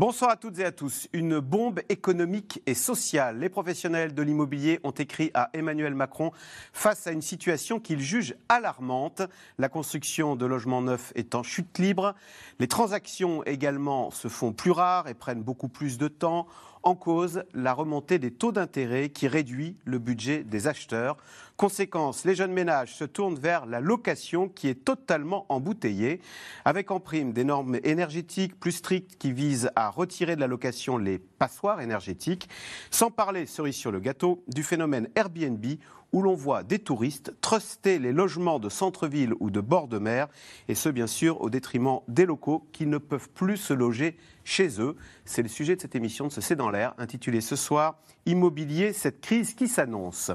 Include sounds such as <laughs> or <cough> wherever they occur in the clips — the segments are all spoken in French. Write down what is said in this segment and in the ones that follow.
Bonsoir à toutes et à tous. Une bombe économique et sociale. Les professionnels de l'immobilier ont écrit à Emmanuel Macron face à une situation qu'ils jugent alarmante. La construction de logements neufs est en chute libre. Les transactions également se font plus rares et prennent beaucoup plus de temps. En cause, la remontée des taux d'intérêt qui réduit le budget des acheteurs. Conséquence, les jeunes ménages se tournent vers la location qui est totalement embouteillée, avec en prime des normes énergétiques plus strictes qui visent à retirer de la location les passoires énergétiques, sans parler, cerise sur le gâteau, du phénomène Airbnb où l'on voit des touristes truster les logements de centre-ville ou de bord de mer, et ce bien sûr au détriment des locaux qui ne peuvent plus se loger chez eux. C'est le sujet de cette émission de ce C'est dans l'air, intitulée ce soir Immobilier, cette crise qui s'annonce.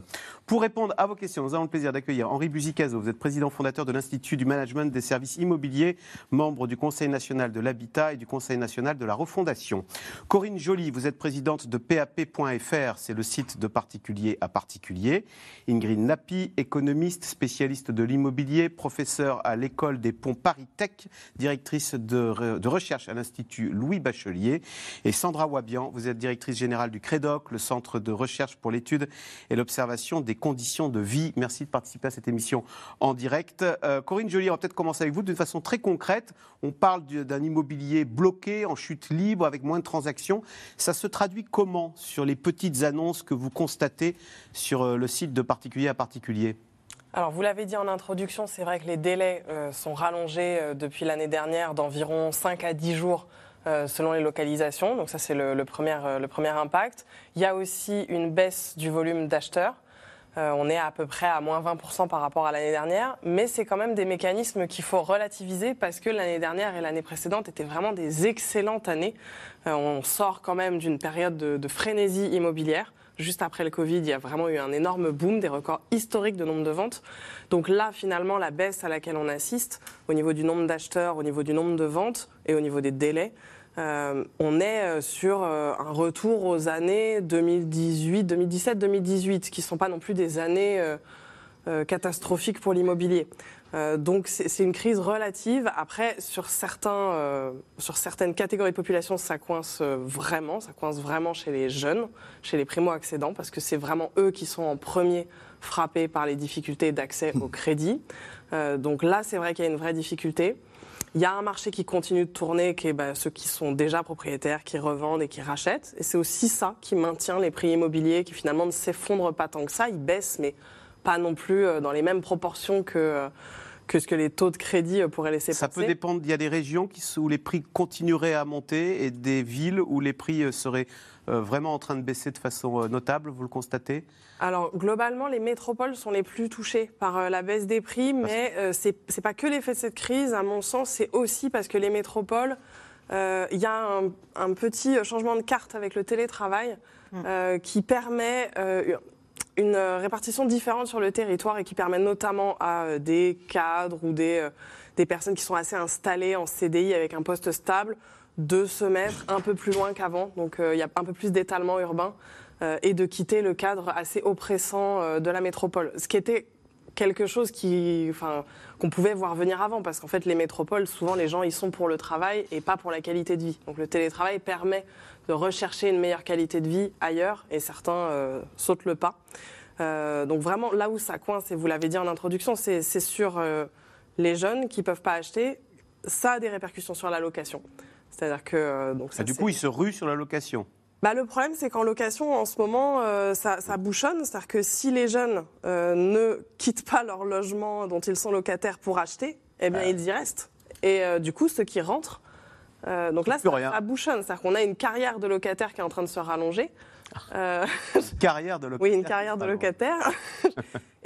Pour répondre à vos questions, nous avons le plaisir d'accueillir Henri Buzicazo. Vous êtes président fondateur de l'Institut du management des services immobiliers, membre du Conseil national de l'habitat et du Conseil national de la refondation. Corinne Joly, vous êtes présidente de PAP.fr, c'est le site de particulier à particulier. Ingrid Napi, économiste, spécialiste de l'immobilier, professeur à l'école des ponts Paris Tech, directrice de, de recherche à l'Institut Louis Bachelier. Et Sandra Wabian, vous êtes directrice générale du CREDOC, le Centre de recherche pour l'étude et l'observation des conditions de vie. Merci de participer à cette émission en direct. Euh, Corinne Joly, on va peut-être commencer avec vous d'une façon très concrète. On parle d'un immobilier bloqué, en chute libre, avec moins de transactions. Ça se traduit comment sur les petites annonces que vous constatez sur euh, le site de particulier à particulier? Alors, vous l'avez dit en introduction, c'est vrai que les délais euh, sont rallongés depuis l'année dernière d'environ 5 à 10 jours selon les localisations. Donc ça, c'est le, premier, euh, le premier impact. Il y a aussi une baisse du volume d'acheteurs. Euh, on est à peu près à moins 20% par rapport à l'année dernière, mais c'est quand même des mécanismes qu'il faut relativiser parce que l'année dernière et l'année précédente étaient vraiment des excellentes années. on sort quand même d'une période de, de, frénésie immobilière. Juste après le Covid, il y a vraiment eu un énorme boom, des records historiques de nombre de ventes. Donc là, finalement, la baisse à laquelle on assiste, au niveau du nombre d'acheteurs, au niveau du nombre de ventes et au niveau des délais, euh, on est euh, sur euh, un retour aux années 2018, 2017, 2018, qui ne sont pas non plus des années catastrophiques pour l'immobilier. donc c'est une crise relative. Après, sur, certains, sur certaines catégories de population, ça coince vraiment. Ça coince vraiment chez les jeunes, chez les primo-accédants, parce que c'est vraiment eux qui sont en premier frappés par les difficultés d'accès au crédit. donc là, c'est vrai qu'il y a une vraie difficulté. Il y a un marché qui continue de tourner, qui est bah, ceux qui sont déjà propriétaires, qui revendent et qui rachètent. Et c'est aussi ça qui maintient les prix immobiliers, qui finalement ne s'effondrent pas tant que ça. Ils baissent, mais pas non plus euh, dans les mêmes proportions que euh, que ce que les taux de crédit euh, pourraient laisser ça passer. Ça peut dépendre. Il y a des régions où les prix continueraient à monter et des villes où les prix seraient vraiment en train de baisser de façon notable, vous le constatez? Alors, globalement, les métropoles sont les plus touchées par la baisse des prix, mais ce n'est pas que l'effet de cette crise. À mon sens, c'est aussi parce que les métropoles, il y a un, petit changement de carte avec le télétravail hum. qui permet une répartition différente sur le territoire et qui permet notamment à euh, des cadres ou des, euh, des personnes qui sont assez installées en CDI avec un poste stable de se mettre un peu plus loin qu'avant. Donc euh, il y a un peu plus d'étalement urbain et de quitter le cadre assez oppressant de la métropole. Ce qui était quelque chose qui, enfin, qu'on pouvait voir venir avant, parce qu'en fait, les métropoles, souvent, les gens y sont pour le travail et pas pour la qualité de vie. Donc le télétravail permet de rechercher une meilleure qualité de vie ailleurs, et certains euh, sautent le pas. Euh, donc vraiment, là où ça coince, et vous l'avez dit en introduction, c'est sur euh, les jeunes qui ne peuvent pas acheter. Ça a des répercussions sur la location. C'est-à-dire que... donc ah, du coup, ils se ruent sur la location bah, le problème, c'est qu'en location, en ce moment, ça, ça, bouchonne. C'est-à-dire que si les jeunes ne quittent pas leur logement dont ils sont locataires pour acheter, eh bien, ah. ils y restent. Et du coup, ceux qui rentrent euh, donc là, ça, bouchonne. C'est-à-dire qu'on a une carrière de locataire qui est en train de se rallonger. Euh, carrière de locataire. Oui, une carrière de <laughs> locataire. <laughs>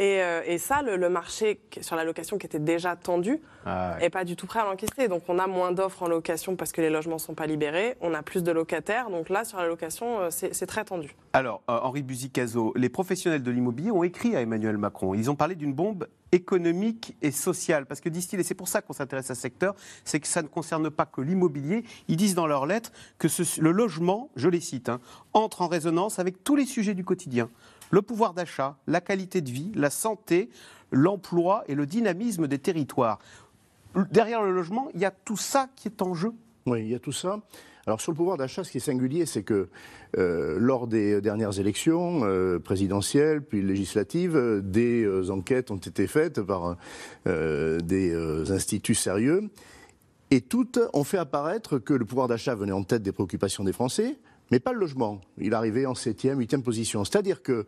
Euh, et, ça, le, marché sur la location qui était déjà tendu n'est ah pas du tout prêt à l'encaisser. Donc on a moins d'offres en location parce que les logements ne sont pas libérés. On a plus de locataires. Donc là, sur la location, c'est très tendu. Alors, Henri Buzicazo, les professionnels de l'immobilier ont écrit à Emmanuel Macron. Ils ont parlé d'une bombe économique et social. Parce que disent-ils, et c'est pour ça qu'on s'intéresse à ce secteur, c'est que ça ne concerne pas que l'immobilier. Ils disent dans leurs lettres que le logement, je les cite, hein, entre en résonance avec tous les sujets du quotidien. Le pouvoir d'achat, la qualité de vie, la santé, l'emploi et le dynamisme des territoires. Derrière le logement, il y a tout ça qui est en jeu. Oui, il y a tout ça. Alors sur le pouvoir d'achat, ce qui est singulier, c'est que euh, lors des dernières élections euh, présidentielles puis législatives, euh, des enquêtes ont été faites par des instituts sérieux. Et toutes ont fait apparaître que le pouvoir d'achat venait en tête des préoccupations des Français, mais pas le logement. Il arrivait en septième, huitième position. C'est-à-dire que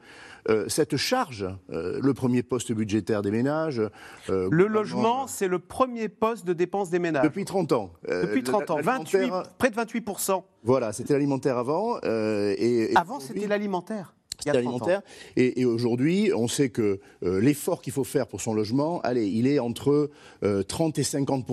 euh, cette charge, euh, le premier poste budgétaire des ménages... Euh, le logement, c'est le premier poste de dépenses des ménages. Depuis 30 ans. Depuis 30 ans, 28, près de 28% Voilà, c'était l'alimentaire avant. et avant, c'était l'alimentaire alimentaire. Et, aujourd'hui, on sait que euh, l'effort qu'il faut faire pour son logement, allez, il est entre 30 euh, et 50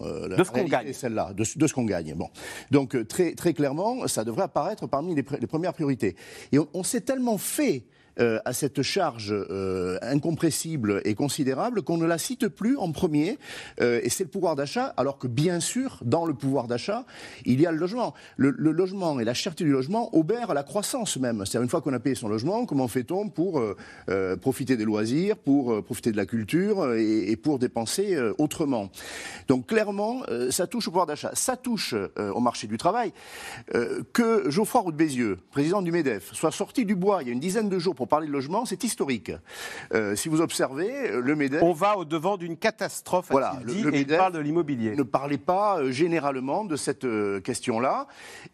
euh, de ce qu'on gagne. Celle-là, de, ce qu'on gagne. Bon, donc très très clairement, ça devrait apparaître parmi les, premières priorités. Et on s'est tellement fait euh, à cette charge euh, incompressible et considérable qu'on ne la cite plus en premier, euh, et c'est le pouvoir d'achat, alors que bien sûr, dans le pouvoir d'achat, il y a le logement. Le, logement et la cherté du logement obèrent à la croissance même. C'est-à-dire une fois qu'on a payé son logement, comment fait-on pour profiter des loisirs, pour profiter de la culture et, pour dépenser autrement? Donc clairement, ça touche au pouvoir d'achat, ça touche au marché du travail. que Geoffroy Roux de Bézieux, président du MEDEF, soit sorti du bois il y a une dizaine de jours pour parler de logement, c'est historique. Euh, si vous observez, le MEDEF... On va au-devant d'une catastrophe, voilà, dit, le, MEDEF parle de l'immobilier. ne parlait pas euh, généralement de cette euh, question-là.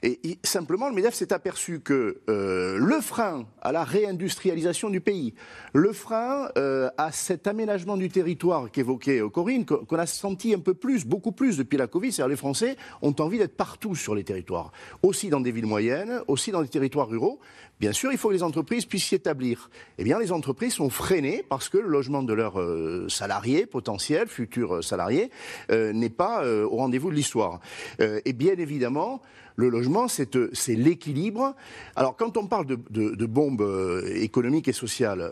Et, simplement, le MEDEF s'est aperçu que le frein à la réindustrialisation du pays, le frein à cet aménagement du territoire qu'évoquait Corinne, qu'on a senti un peu plus, beaucoup plus depuis la Covid, c'est-à-dire les Français ont envie d'être partout sur les territoires, aussi dans des villes moyennes, aussi dans des territoires ruraux, Bien sûr, il faut que les entreprises puissent s'y établir. Eh bien, les entreprises sont freinées parce que le logement de leurs euh, salariés potentiels, futurs euh, salariés, euh, n'est pas au rendez-vous de l'histoire. et bien évidemment, le logement, c'est l'équilibre. Alors, quand on parle de, bombes économiques et sociales,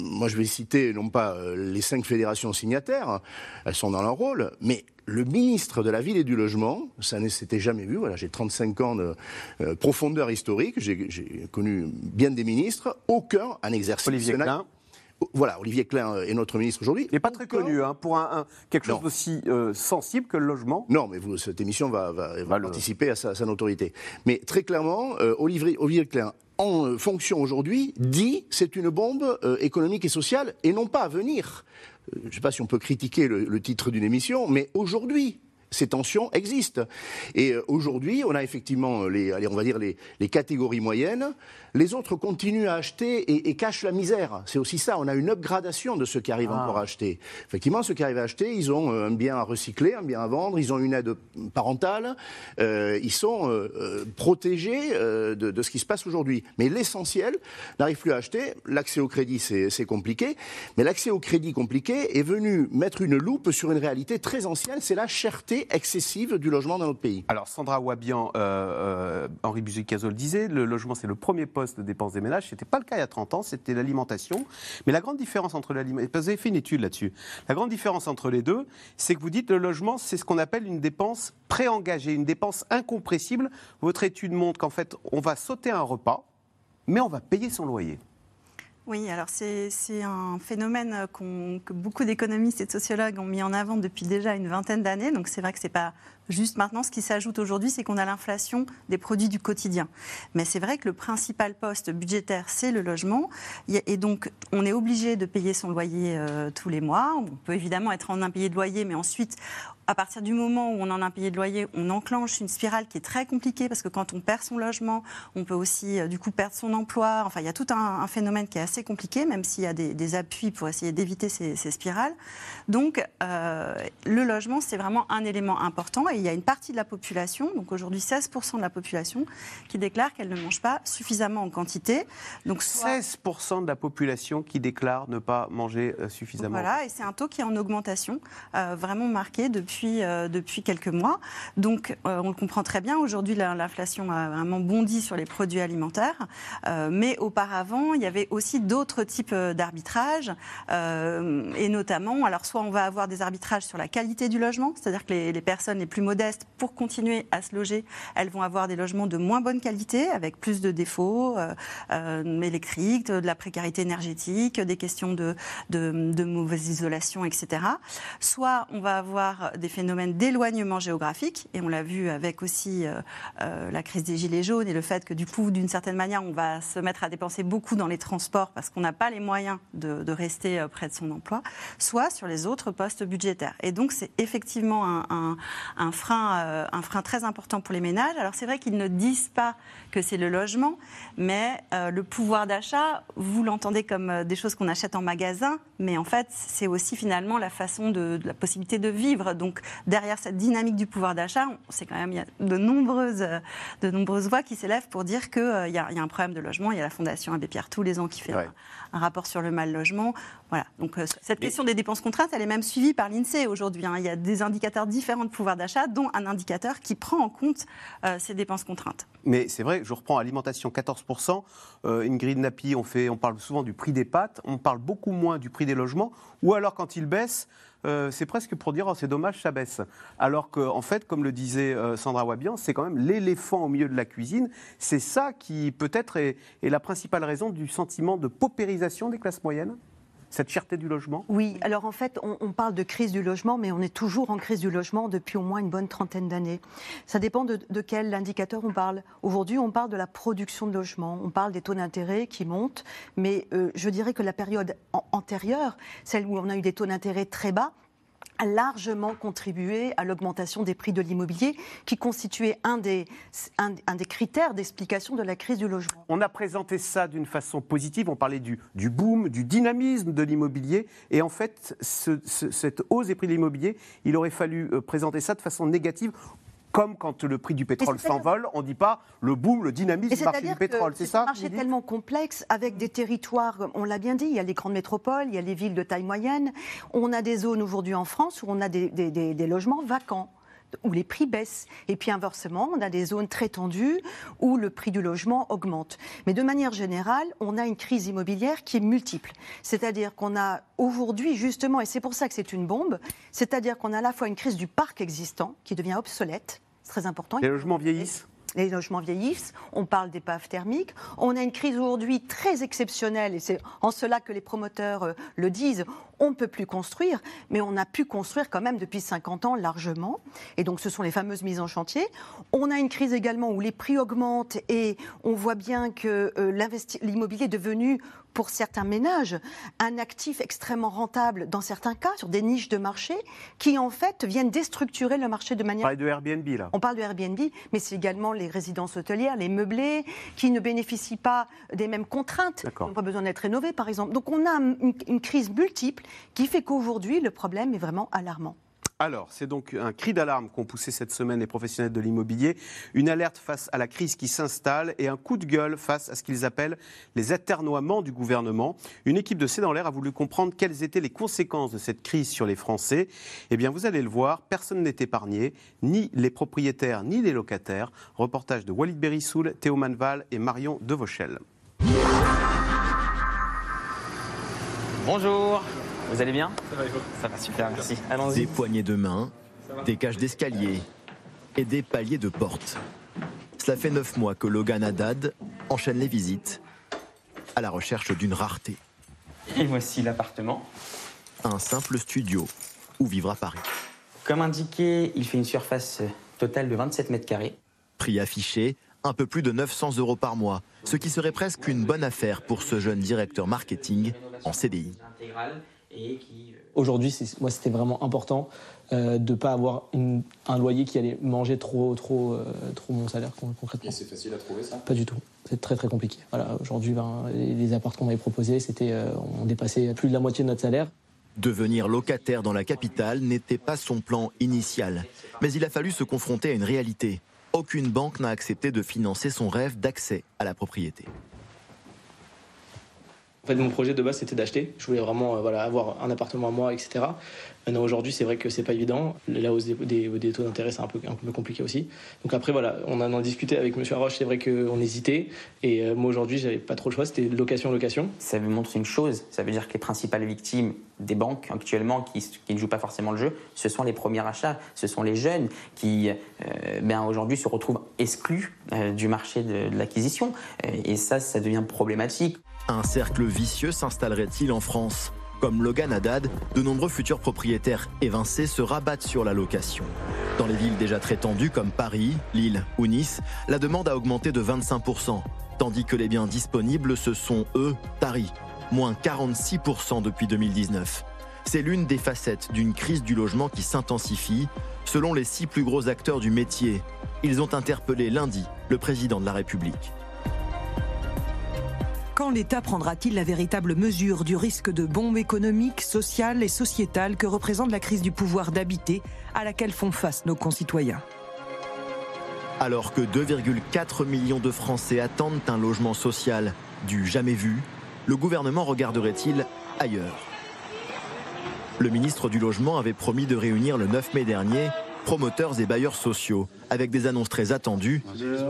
moi, je vais citer non pas les cinq fédérations signataires, hein, elles sont dans leur rôle, mais le ministre de la Ville et du Logement, ça ne s'était jamais vu, voilà, j'ai 35 ans de euh, profondeur historique, j'ai connu bien des ministres, aucun un exercice. Olivier Klein. Voilà, Olivier Klein est notre ministre aujourd'hui. Il n'est pas très connu hein, pour un, quelque chose d'aussi euh, sensible que le logement. Non, mais vous, cette émission va, participer à sa, notoriété. Mais très clairement, euh, Olivier, Olivier Klein en fonction aujourd'hui, dit c'est une bombe économique et sociale et non pas à venir je ne sais pas si on peut critiquer le, titre d'une émission, mais aujourd'hui, ces tensions existent. Et euh, aujourd'hui, on a effectivement les, allez, on va dire les, les, catégories moyennes. Les autres continuent à acheter et, et cachent la misère. C'est aussi ça. On a une upgradation de ceux qui arrivent ah. encore à acheter. Effectivement, ceux qui arrivent à acheter, ils ont euh, un bien à recycler, un bien à vendre. Ils ont une aide parentale. Euh, ils sont euh, euh protégés de, de, ce qui se passe aujourd'hui. Mais l'essentiel n'arrive plus à acheter. L'accès au crédit, c'est compliqué. Mais l'accès au crédit compliqué est venu mettre une loupe sur une réalité très ancienne. C'est la cherté excessive du logement dans notre pays. Alors Sandra Wabian, euh, euh, Henri Buzucazol disait, le logement c'est le premier poste de dépenses des ménages. Ce n'était pas le cas il y a 30 ans, c'était l'alimentation. Mais la grande différence entre l'alimentation, vous avez fait une étude là-dessus, la grande différence entre les deux, c'est que vous dites le logement c'est ce qu'on appelle une dépense préengagée, une dépense incompressible. Votre étude montre qu'en fait on va sauter un repas, mais on va payer son loyer. Oui, alors c'est un phénomène que beaucoup d'économistes et de sociologues ont mis en avant depuis déjà une vingtaine d'années. Donc c'est vrai que ce n'est pas juste maintenant. Ce qui s'ajoute aujourd'hui, c'est qu'on a l'inflation des produits du quotidien. Mais c'est vrai que le principal poste budgétaire, c'est le logement. Et donc on est obligé de payer son loyer euh, tous les mois. On peut évidemment être en impayé de loyer, mais ensuite à partir du moment où on en a payé de loyer, on enclenche une spirale qui est très compliquée parce que quand on perd son logement, on peut aussi euh, du coup perdre son emploi. Enfin, il y a tout un, phénomène qui est assez compliqué, même s'il y a des, appuis pour essayer d'éviter ces, spirales. Donc, euh, le logement, c'est vraiment un élément important. Il y a une partie de la population, donc aujourd'hui 16% de la population, qui déclare qu'elle ne mange pas suffisamment en quantité. Donc 16% de la population qui déclare ne pas manger euh, suffisamment. Voilà, et c'est un taux qui est en augmentation, vraiment marqué depuis euh, depuis, quelques mois. Donc, euh, on le comprend très bien. Aujourd'hui, l'inflation a vraiment bondi sur les produits alimentaires. Euh, mais auparavant, il y avait aussi d'autres types d'arbitrages, et notamment, alors soit on va avoir des arbitrages sur la qualité du logement, c'est-à-dire que les, les personnes les plus modestes, pour continuer à se loger, elles vont avoir des logements de moins bonne qualité, avec plus de défauts électriques, de la précarité énergétique, des questions de, de, de mauvaise isolation, etc. Soit on va avoir des phénomènes d'éloignement géographique, et on l'a vu avec aussi euh, euh, la crise des gilets jaunes et le fait que du coup, d'une certaine manière, on va se mettre à dépenser beaucoup dans les transports parce qu'on n'a pas les moyens de, rester euh, près de son emploi, soit sur les autres postes budgétaires. Et donc c'est effectivement un, un, frein, un frein très important pour les ménages. Alors c'est vrai qu'ils ne disent pas que c'est le logement, mais le pouvoir d'achat, vous l'entendez comme des choses qu'on achète en magasin, mais en fait c'est aussi finalement la façon de, de la possibilité de vivre. Donc derrière cette dynamique du pouvoir d'achat, c'est quand même il y a de nombreuses, de nombreuses voix qui s'élèvent pour dire qu'il euh, y, a un problème de logement. Il y a la Fondation Abbé Pierre tous les ans qui fait un, rapport sur le mal logement. Voilà. Donc euh, cette question des dépenses contraintes, elle est même suivie par l'Insee aujourd'hui. Hein. Il y a des indicateurs différents de pouvoir d'achat, dont un indicateur qui prend en compte euh, ces dépenses contraintes. Mais c'est vrai, je reprends alimentation 14%. Ingrid Napi, on, fait, on parle souvent du prix des pâtes, on parle beaucoup moins du prix des logements. Ou alors quand il baisse, euh, c'est presque pour dire oh, c'est dommage, ça baisse. Alors qu'en en fait, comme le disait euh, Sandra Wabian, c'est quand même l'éléphant au milieu de la cuisine. C'est ça qui peut-être est, la principale raison du sentiment de paupérisation des classes moyennes? Cette cherté du logement? Oui, alors en fait, on, parle de crise du logement, mais on est toujours en crise du logement depuis au moins une bonne trentaine d'années. Ça dépend de, quel indicateur on parle. Aujourd'hui, on parle de la production de logements, on parle des taux d'intérêt qui montent, mais euh, je dirais que la période antérieure, celle où on a eu des taux d'intérêt très bas, a largement contribué à l'augmentation des prix de l'immobilier, qui constituait un des, critères d'explication de la crise du logement. On a présenté ça d'une façon positive, on parlait du, du boom, du dynamisme de l'immobilier, et en fait, cette hausse des prix de l'immobilier, il aurait fallu euh, présenter ça de façon négative comme quand le prix du pétrole s'envole, on ne dit pas le boom, le dynamisme du marché du pétrole, c'est ça un marché tellement complexe, avec des territoires, on l'a bien dit, il y a les grandes métropoles, il y a les villes de taille moyenne, on a des zones aujourd'hui en France où on a des, des logements vacants où les prix baissent. Et puis inversement, on a des zones très tendues où le prix du logement augmente. Mais de manière générale, on a une crise immobilière qui est multiple. C'est-à-dire qu'on a aujourd'hui, justement, et c'est pour ça que c'est une bombe, c'est-à-dire qu'on a à la fois une crise du parc existant qui devient obsolète, c'est très important. Les logements vieillissent les logements vieillissent, on parle d'épaves thermiques. On a une crise aujourd'hui très exceptionnelle, et c'est en cela que les promoteurs euh, le disent. On ne peut plus construire, mais on a pu construire quand même depuis 50 ans largement. Et donc, ce sont les fameuses mises en chantier. On a une crise également où les prix augmentent et on voit bien que euh, l'immobilier est devenu pour certains ménages un actif extrêmement rentable dans certains cas, sur des niches de marché, qui en fait viennent déstructurer le marché de manière... On parle de Airbnb là. On parle de Airbnb, mais c'est également les résidences hôtelières, les meublés, qui ne bénéficient pas des mêmes contraintes, qui n'ont pas besoin d'être rénovés par exemple. Donc on a une crise multiple qui fait qu'aujourd'hui le problème est vraiment alarmant. Alors, c'est donc un cri d'alarme qu'ont poussé cette semaine les professionnels de l'immobilier, une alerte face à la crise qui s'installe et un coup de gueule face à ce qu'ils appellent les aternoiements du gouvernement. Une équipe de C'est dans l'air a voulu comprendre quelles étaient les conséquences de cette crise sur les Français. Eh bien, vous allez le voir, personne n'est épargné, ni les propriétaires ni les locataires. Reportage de Walid Berissoul, Théo Manval et Marion Devauchel. Bonjour vous allez bien Ça va, super, merci. Des poignées de main, des cages d'escalier et des paliers de porte. Cela fait neuf mois que Logan Haddad enchaîne les visites à la recherche d'une rareté. Et voici l'appartement. Un simple studio où vivra Paris. Comme indiqué, il fait une surface totale de 27 mètres carrés. Prix affiché, un peu plus de 900 euros par mois, ce qui serait presque une bonne affaire pour ce jeune directeur marketing en CDI. Euh, Aujourd'hui, moi, c'était vraiment important euh, de ne pas avoir un loyer qui allait manger trop, trop, euh, trop mon salaire concrètement. Et c'est facile à trouver ça? Pas du tout. C'est très très compliqué. Voilà, aujourd'hui, ben, les, appartements qu'on m'avait proposés, c'était, on dépassait plus de la moitié de notre salaire. Devenir locataire dans la capitale n'était pas son plan initial, mais il a fallu se confronter à une réalité. Aucune banque n'a accepté de financer son rêve d'accès à la propriété. En fait, mon projet de base, c'était d'acheter. Je voulais vraiment euh, voilà, avoir un appartement à moi, etc. Maintenant, aujourd'hui, c'est vrai que c'est pas évident. La hausse des, des- taux d'intérêt, c'est un peu, compliqué aussi. Donc après, voilà, on en a discuté avec M. Arroche. C'est vrai qu'on hésitait. Et euh, moi, aujourd'hui, j'avais pas trop le choix. C'était location-location. Ça vous montre une chose, ça veut dire que les principales victimes des banques actuellement qui, ne jouent pas forcément le jeu, ce sont les premiers achats, ce sont les jeunes qui euh, ben, aujourd'hui se retrouvent exclus euh, du marché de, l'acquisition. Euh, Et ça, ça devient problématique. Un cercle vicieux s'installerait-il en France Comme Logan Haddad, de nombreux futurs propriétaires évincés se rabattent sur la location. Dans les villes déjà très tendues comme Paris, Lille ou Nice, la demande a augmenté de 25%, tandis que les biens disponibles se sont, eux, taris, moins 46% depuis 2019. C'est l'une des facettes d'une crise du logement qui s'intensifie, selon les six plus gros acteurs du métier. Ils ont interpellé lundi le président de la République. L'État prendra-t-il la véritable mesure du risque de bombe économique, sociale et sociétale que représente la crise du pouvoir d'habiter à laquelle font face nos concitoyens Alors que 2,4 millions de Français attendent un logement social du jamais vu, le gouvernement regarderait-il ailleurs? Le ministre du Logement avait promis de réunir le 9 mai dernier promoteurs et bailleurs sociaux avec des annonces très attendues,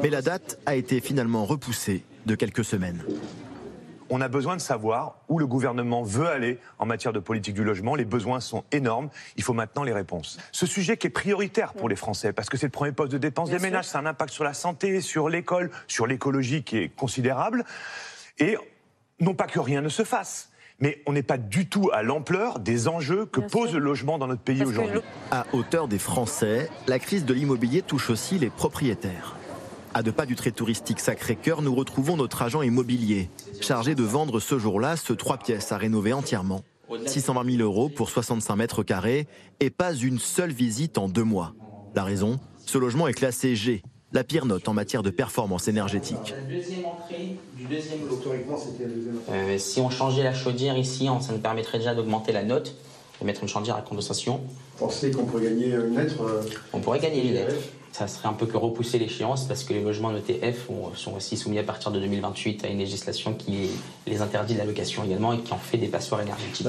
mais la date a été finalement repoussée de quelques semaines. On a besoin de savoir où le gouvernement veut aller en matière de politique du logement. Les besoins sont énormes. Il faut maintenant les réponses. Ce sujet qui est prioritaire pour les Français, parce que c'est le premier poste de dépense des ménages, ça a un impact sur la santé, sur l'école, sur l'écologie qui est considérable. Et non pas que rien ne se fasse, mais on n'est pas du tout à l'ampleur des enjeux que pose le logement dans notre pays aujourd'hui. À hauteur des Français, la crise de l'immobilier touche aussi les propriétaires. À deux pas du trait touristique Sacré-Cœur, nous retrouvons notre agent immobilier, chargé de vendre ce jour-là ce trois pièces à rénover entièrement. 620 000 euros pour 65 mètres carrés et pas une seule visite en deux mois. La raison Ce logement est classé G, la pire note en matière de performance énergétique. La deuxième entrée du deuxième lot. Euh, si on changeait la chaudière ici, ça nous permettrait déjà d'augmenter la note, de mettre une chaudière à condensation. Pensez qu'on pourrait gagner une lettre euh, On pourrait gagner une lettre. Ça serait un peu que repousser l'échéance parce que les logements notés F ont- sont aussi soumis à partir de 2028 à une législation qui les interdit la location également et qui en fait des passoires énergétiques.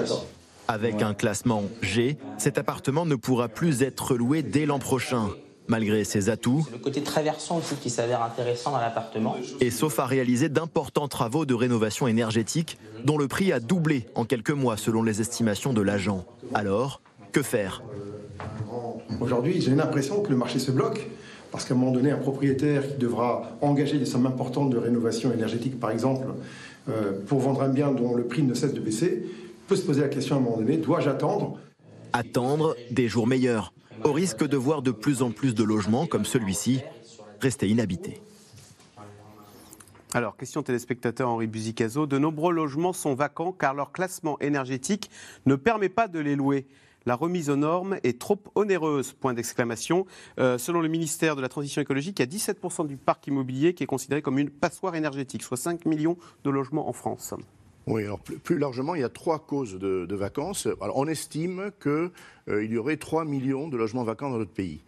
Avec un classement G, cet appartement ne pourra plus être loué dès l'an prochain. Malgré ses atouts, Le côté traversant aussi qui s'avère intéressant dans l'appartement. et sauf à réaliser d'importants travaux de rénovation énergétique dont le prix a doublé en quelques mois selon les estimations de l'agent. Alors, que faire? Aujourd'hui, j'ai l'impression que le marché se bloque. Parce qu'à un moment donné, un propriétaire qui devra engager des sommes importantes de rénovation énergétique, par exemple, euh, pour vendre un bien dont le prix ne cesse de baisser, peut se poser la question à un moment donné, dois-je attendre? Attendre des jours meilleurs, au risque de voir de plus en plus de logements comme celui-ci rester inhabités. Alors, question téléspectateur Henri Buzicazo. De nombreux logements sont vacants car leur classement énergétique ne permet pas de les louer. La remise aux normes est trop onéreuse. Point d'exclamation. Euh, selon le ministère de la Transition écologique, il y a 17% du parc immobilier qui est considéré comme une passoire énergétique, soit 5 millions de logements en France. Oui, alors plus, largement, il y a trois causes de, vacances. On estime qu'il y aurait 3 millions de logements vacants dans notre pays.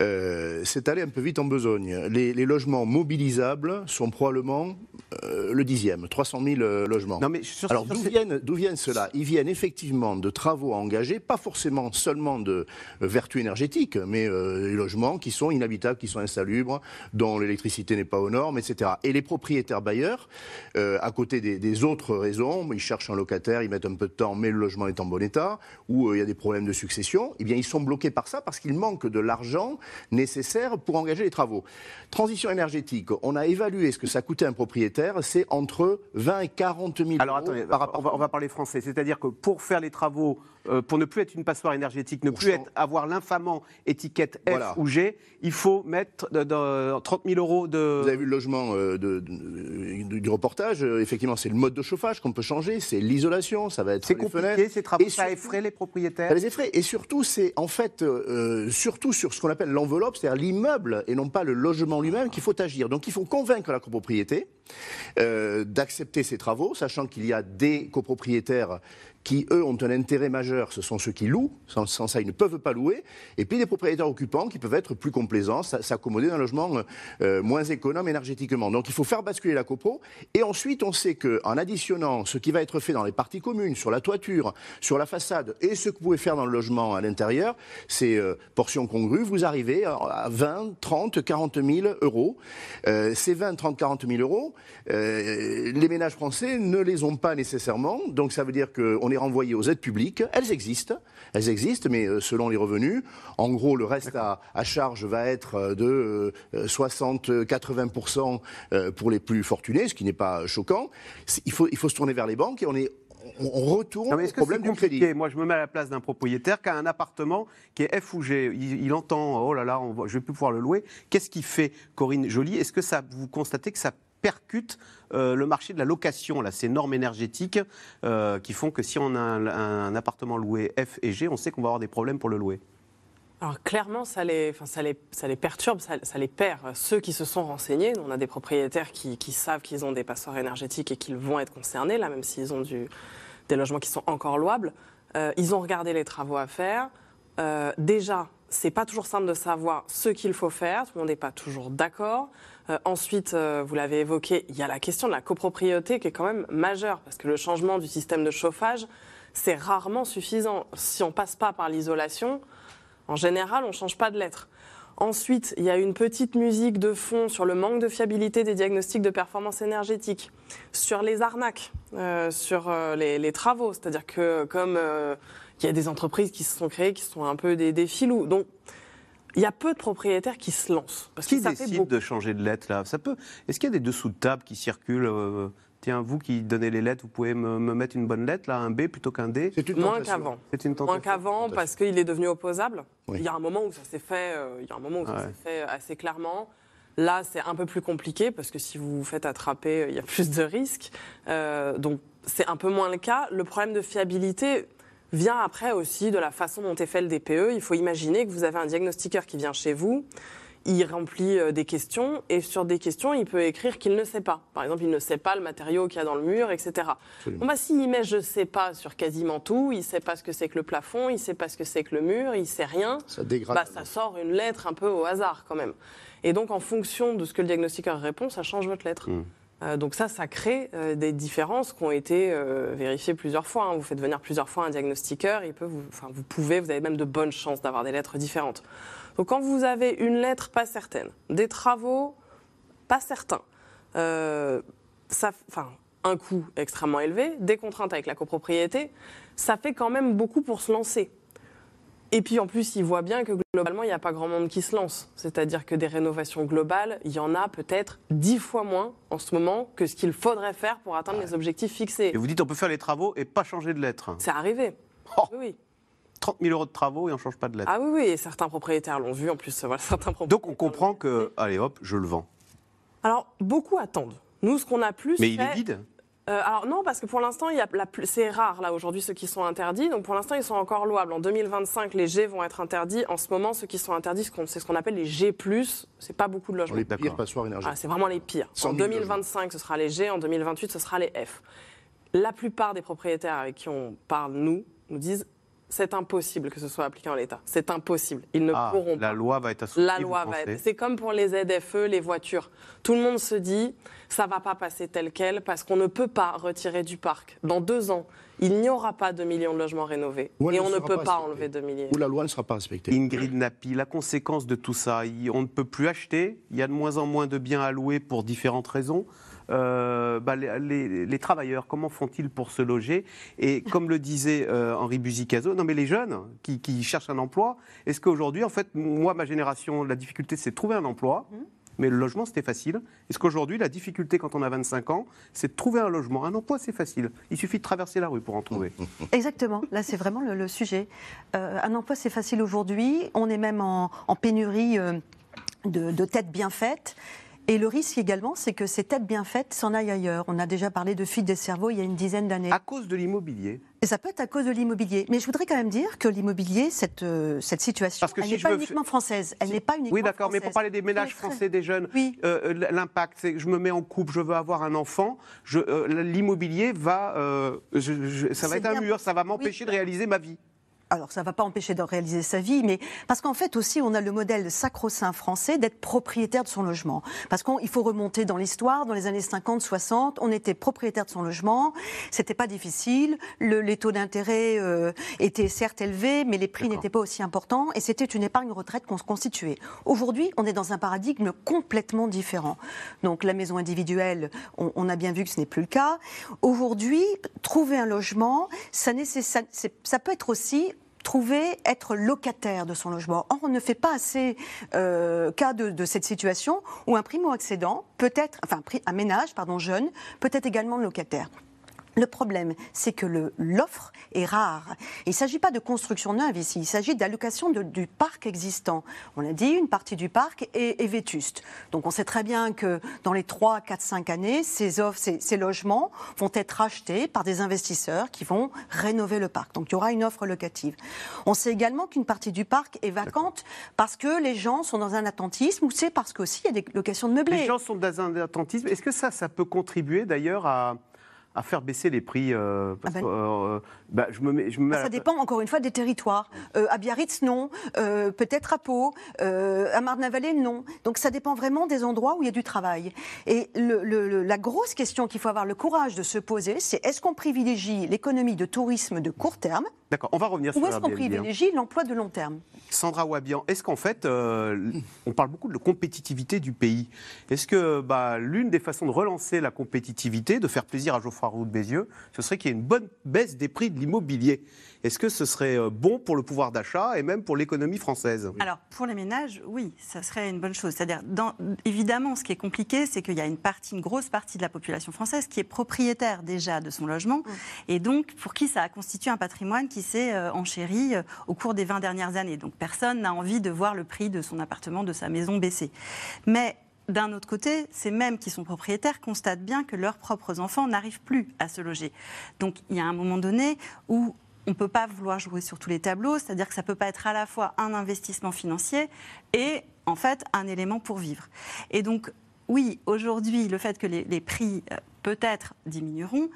Euh, c'est allé un peu vite en besogne. Les, les logements mobilisables sont probablement euh, le dixième, 300 000 euh, logements. Non, mais Alors d'où viennent, viennent cela Ils viennent effectivement de travaux à engager, pas forcément seulement de euh, vertu énergétique, mais euh, des logements qui sont inhabitables, qui sont insalubres, dont l'électricité n'est pas aux normes, etc. Et les propriétaires bailleurs, euh, à côté des, des autres raisons, ils cherchent un locataire, ils mettent un peu de temps, mais le logement est en bon état, ou euh, il y a des problèmes de succession, eh bien ils sont bloqués par ça parce qu'il manque de l'argent nécessaire pour engager les travaux. Transition énergétique, on a évalué ce que ça coûtait à un propriétaire, c'est entre 20 et 40 000 Alors euros attendez, par rapport on va, on va parler français. C'est-à-dire que pour faire les travaux, euh, pour ne plus être une passoire énergétique, ne plus être, avoir l'infamant étiquette F Voilà. ou G, il faut mettre de, de- 30 000 euros de. Vous avez vu le logement euh, de- du, reportage, euh, effectivement, c'est le mode de chauffage qu'on peut changer, c'est l'isolation, ça va être C'est compliqué, ces travaux, Et ça effraie les propriétaires. Ça les effraie. Et surtout, c'est en fait, euh, surtout sur ce qu'on appelle l'enveloppe, c'est-à-dire l'immeuble et non pas le logement lui-même qu'il faut agir. Donc il faut convaincre la copropriété euh, d'accepter ces travaux, sachant qu'il y a des copropriétaires qui, eux, ont un intérêt majeur, ce sont ceux qui louent, sans, ça, ils ne peuvent pas louer, et puis des propriétaires occupants qui peuvent être plus complaisants, s'accommoder d'un logement euh, moins économe énergétiquement. Donc il faut faire basculer la copro, et ensuite on sait qu'en additionnant ce qui va être fait dans les parties communes, sur la toiture, sur la façade, et ce que vous pouvez faire dans le logement à l'intérieur, ces euh, portions congrues, vous arrivez à- à 20, 30, 40 000 euros. Euh, ces 20, 30, 40 000 euros, euh, les ménages français ne les ont pas nécessairement. Donc ça veut dire qu'on est renvoyé aux aides publiques. Elles existent, elles existent, mais euh, selon les revenus. En gros, le reste à, à charge va être euh, de euh, 60-80% euh, pour les plus fortunés, ce qui n'est pas choquant. Il faut, il faut se tourner vers les banques et on est on retourne Non, mais au problème du crédit. Moi, je me mets à la place d'un propriétaire qui a un appartement qui est F ou G. Il, il entend, oh là là, on va- je vais plus pouvoir le louer. Qu'est-ce qu'il fait, Corinne Joly? Est-ce que ça, vous constatez que ça percute euh, le marché de la location, là, ces normes énergétiques euh, qui font que si on a un, appartement loué F et G, on sait qu'on va avoir des problèmes pour le louer. Alors clairement, ça les, enfin, ça les, ça les perturbe, ça, les perd. Ceux qui se sont renseignés, on a des propriétaires qui, savent qu'ils ont des passoires énergétiques et qu'ils vont être concernés, là, même s'ils ont des logements qui sont encore louables. Euh, ils ont regardé les travaux à faire. Déjà, c'est pas toujours simple de savoir ce qu'il faut faire. Tout le monde n'est pas toujours d'accord. Euh, ensuite, euh, vous l'avez évoqué, il y a la question de la copropriété qui est quand même majeure parce que le changement du système de chauffage, c'est rarement suffisant. Si on passe pas par l'isolation, en général, on change pas de lettre. Ensuite, il y a une petite musique de fond sur le manque de fiabilité des diagnostics de performance énergétique, sur les arnaques, euh, sur euh, les, les travaux. C'est-à-dire que comme euh, il y a des entreprises qui se sont créées, qui sont un peu des, des filous. Donc, il y a peu de propriétaires qui se lancent. Parce Qui que ça fait décide beaucoup. de changer de lettre là? Ça peut. Est-ce qu'il y a des dessous de table qui circulent euh, Tiens, vous qui donnez les lettres, vous pouvez me, me mettre une bonne lettre, là, un B plutôt qu'un D? C'est une Moins qu'avant. C'est une tentation. Moins qu'avant, parce qu'il est devenu opposable. Oui. Il y a un moment où ça s'est fait, euh, il y a un moment où ça Ouais. s'est fait assez clairement. Là, c'est un peu plus compliqué parce que si vous vous faites attraper, euh, il y a <laughs> plus de risques. Euh, donc, c'est un peu moins le cas. Le problème de fiabilité vient après aussi de la façon dont est fait le DPE. Il faut imaginer que vous avez un diagnostiqueur qui vient chez vous. Il remplit euh, des questions et sur des questions, il peut écrire qu'il ne sait pas. Par exemple, il ne sait pas le matériau qu'il y a dans le mur, etc. Bon, bah, s'il met je sais pas sur quasiment tout, il sait pas ce que c'est que le plafond, il sait pas ce que c'est que le mur, il sait rien, Ça dégrade. bah, ça sort une lettre un peu au hasard quand même. Et donc, en fonction de ce que le diagnostiqueur répond, ça change votre lettre. Mm. Euh, donc ça, ça crée euh, des différences qui ont été euh, vérifiées plusieurs fois. hein. Vous faites venir plusieurs fois un diagnostiqueur, il peut vous, enfin, vous pouvez, vous avez même de bonnes chances d'avoir des lettres différentes. Donc quand vous avez une lettre pas certaine, des travaux pas certains, ça, enfin, un coût extrêmement élevé, des contraintes avec la copropriété, ça fait quand même beaucoup pour se lancer. Et puis en plus, il voit bien que globalement, il n'y a pas grand monde qui se lance. C'est-à-dire que des rénovations globales, il y en a peut-être dix fois moins en ce moment que ce qu'il faudrait faire pour atteindre les objectifs fixés. Et vous dites on peut faire les travaux et pas changer de lettre. C'est arrivé. Oh. Oui, oui. 30 000 euros de travaux et on ne change pas de lettre. Ah oui, oui, et certains propriétaires l'ont vu. En plus, voilà, <laughs> certains propriétaires. Donc on comprend que, allez hop, je le vends. Alors, beaucoup attendent. Nous, ce qu'on a plus Mais il est vide Euh, alors non, parce que pour l'instant, il y a la plus- c'est rare là aujourd'hui ceux qui sont interdits. Donc pour l'instant, ils sont encore louables. En 2025, les G vont être interdits. En ce moment, ceux qui sont interdits, c'est ce qu'on appelle les G+. C'est pas beaucoup de logements. Les pires passoires Ah, énergétiques. c'est vraiment les pires. 100 En 000 2025, ce sera les G. En 2028, ce sera les F. La plupart des propriétaires avec qui on parle, nous, nous disent c'est impossible que ce soit appliqué en l'état. C'est impossible. Ils ne Ah, pourront la pas. loi va être assouplie. La vous loi va être. C'est comme pour les ZFE, les voitures. Tout le monde se dit, ça va pas passer tel quel parce qu'on ne peut pas retirer du parc. Dans deux ans, il n'y aura pas de millions de logements rénovés Ou et on ne peut pas pas enlever de milliers. Où la loi ne sera pas respectée. Ingrid Napi, la conséquence de tout ça, on ne peut plus acheter, il y a de moins en moins de biens à louer pour différentes raisons. Euh, bah, les, les- les travailleurs, comment font-ils pour se loger? Et comme le disait euh, Henri Buzicazo, non mais les jeunes qui, qui cherchent un emploi, est-ce qu'aujourd'hui, en fait, moi, ma génération, la difficulté, c'est de trouver un emploi mais le logement, c'était facile. Est-ce qu'aujourd'hui, la difficulté quand on a 25 ans, c'est de trouver un logement? Un emploi, c'est facile. Il suffit de traverser la rue pour en trouver. <laughs> Exactement, là c'est vraiment le, le sujet. Euh, un emploi c'est facile aujourd'hui, on est même en, en pénurie euh, de, de têtes bien faites. Et le risque également, c'est que ces têtes bien faites s'en aillent ailleurs. On a déjà parlé de fuite des cerveaux il y a une dizaine d'années. À cause de l'immobilier. Et ça peut être à cause de l'immobilier. Mais je voudrais quand même dire que l'immobilier, cette, euh, cette situation, Parce que elle si n'est pas uniquement française. Elle n'est pas uniquement Oui, d'accord, mais pour parler des ménages très- français, des jeunes, Oui. euh, l'impact, c'est que je me mets en couple, je veux avoir un enfant, euh, l'immobilier va, euh, je- je- ça va être un mur, ça va m'empêcher de réaliser ma vie. Alors, ça ne va pas empêcher de réaliser sa vie, mais parce qu'en fait aussi, on a le modèle sacro-saint français d'être propriétaire de son logement. Parce qu'il faut remonter dans l'histoire, dans les années 50, 60, on était propriétaire de son logement, c'était pas difficile, le- les taux d'intérêt euh, étaient certes élevés, mais les prix n'étaient pas aussi importants, et c'était une épargne retraite qu'on se constituait. Aujourd'hui, on est dans un paradigme complètement différent. Donc, la maison individuelle, on, on a bien vu que ce n'est plus le cas. Aujourd'hui, trouver un logement, ça, ça- ça peut être aussi trouver être locataire de son logement. Or, on ne fait pas assez euh, cas de, cette situation où un primo-accédant peut être, enfin un ménage, pardon, jeune, peut être également locataire. Le problème, c'est que l'offre est rare. Il ne s'agit pas de construction neuve ici, il s'agit d'allocation du parc existant. On l'a dit, une partie du parc est, est vétuste. Donc on sait très bien que dans les 3, 4, 5 années, ces, offres, ces, ces logements vont être rachetés par des investisseurs qui vont rénover le parc. Donc il y aura une offre locative. On sait également qu'une partie du parc est vacante parce que les gens sont dans un attentisme ou c'est parce qu'aussi il y a des locations de meublés. Les gens sont dans un attentisme. Est-ce que ça, ça peut contribuer d'ailleurs à, à faire baisser les prix euh, parce Ah ben- que, euh, bah, je me mets, je me mets à Ça dépend encore une fois des territoires. Euh, à Biarritz, non. Euh, Peut-être à Pau. Euh, à Marne-la-Vallée, non. Donc ça dépend vraiment des endroits où il y a du travail. Et le- le- le- la grosse question qu'il faut avoir le courage de se poser, c'est est-ce qu'on privilégie l'économie de tourisme de court terme D'accord, on va revenir sur ou est-ce qu'on hein. privilégie l'emploi de long terme? Sandra Wabian, est-ce qu'en fait, euh, on parle beaucoup de la compétitivité du pays? Est-ce que bah, l'une des façons de relancer la compétitivité, de faire plaisir à Geoffroy Roux de Bézieux, ce serait qu'il y ait une bonne baisse des prix de l'immobilier Est-ce que ce serait euh, bon pour le pouvoir d'achat et même pour l'économie française? Alors, pour les ménages, oui, ça serait une bonne chose. C'est-à-dire, dans- évidemment, ce qui est compliqué, c'est qu'il y a une partie, une grosse partie de la population française qui est propriétaire déjà de son logement, et donc pour qui ça a constitué un patrimoine qui s'est euh, enchéri euh, au cours des 20 dernières années. Donc, personne n'a envie de voir le prix de son appartement, de sa maison baisser. Mais d'un autre côté, ces mêmes qui sont propriétaires constatent bien que leurs propres enfants n'arrivent plus à se loger. Donc il y a un moment donné où on ne peut pas vouloir jouer sur tous les tableaux, c'est-à-dire que ça ne peut pas être à la fois un investissement financier et en fait un élément pour vivre. Et donc oui, aujourd'hui, le fait que les, prix euh, peut-être diminueront,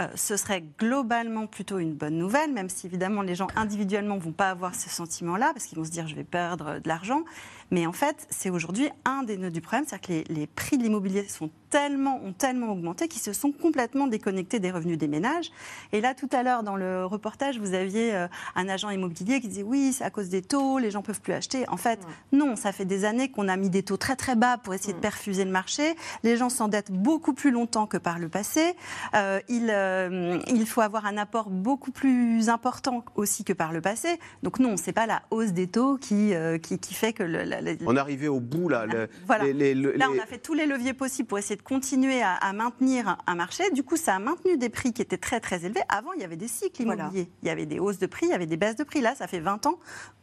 euh, ce serait globalement plutôt une bonne nouvelle, même si évidemment les gens individuellement ne vont pas avoir ce sentiment-là, parce qu'ils vont se dire je vais perdre de l'argent. Mais en fait, c'est aujourd'hui un des nœuds du problème, c'est-à-dire que les, les prix de l'immobilier sont tellement, ont tellement augmenté qu'ils se sont complètement déconnectés des revenus des ménages. Et là, tout à l'heure, dans le reportage, vous aviez euh, un agent immobilier qui disait oui, c'est à cause des taux, les gens peuvent plus acheter. En fait, non, ça fait des années qu'on a mis des taux très très bas pour essayer de perfuser le marché. Les gens s'endettent beaucoup plus longtemps que par le passé. Euh, il, euh, il faut avoir un apport beaucoup plus important aussi que par le passé. Donc non, c'est pas la hausse des taux qui, euh, qui, qui fait que le, la- la- On est arrivé au bout, là. le- Voilà. les- les- le- Là, on a fait tous les leviers possibles pour essayer de continuer à, à maintenir un marché. Du coup, ça a maintenu des prix qui étaient très très élevés. Avant, il y avait des cycles Voilà. immobiliers. Il y avait des hausses de prix, il y avait des baisses de prix. Là, ça fait 20 ans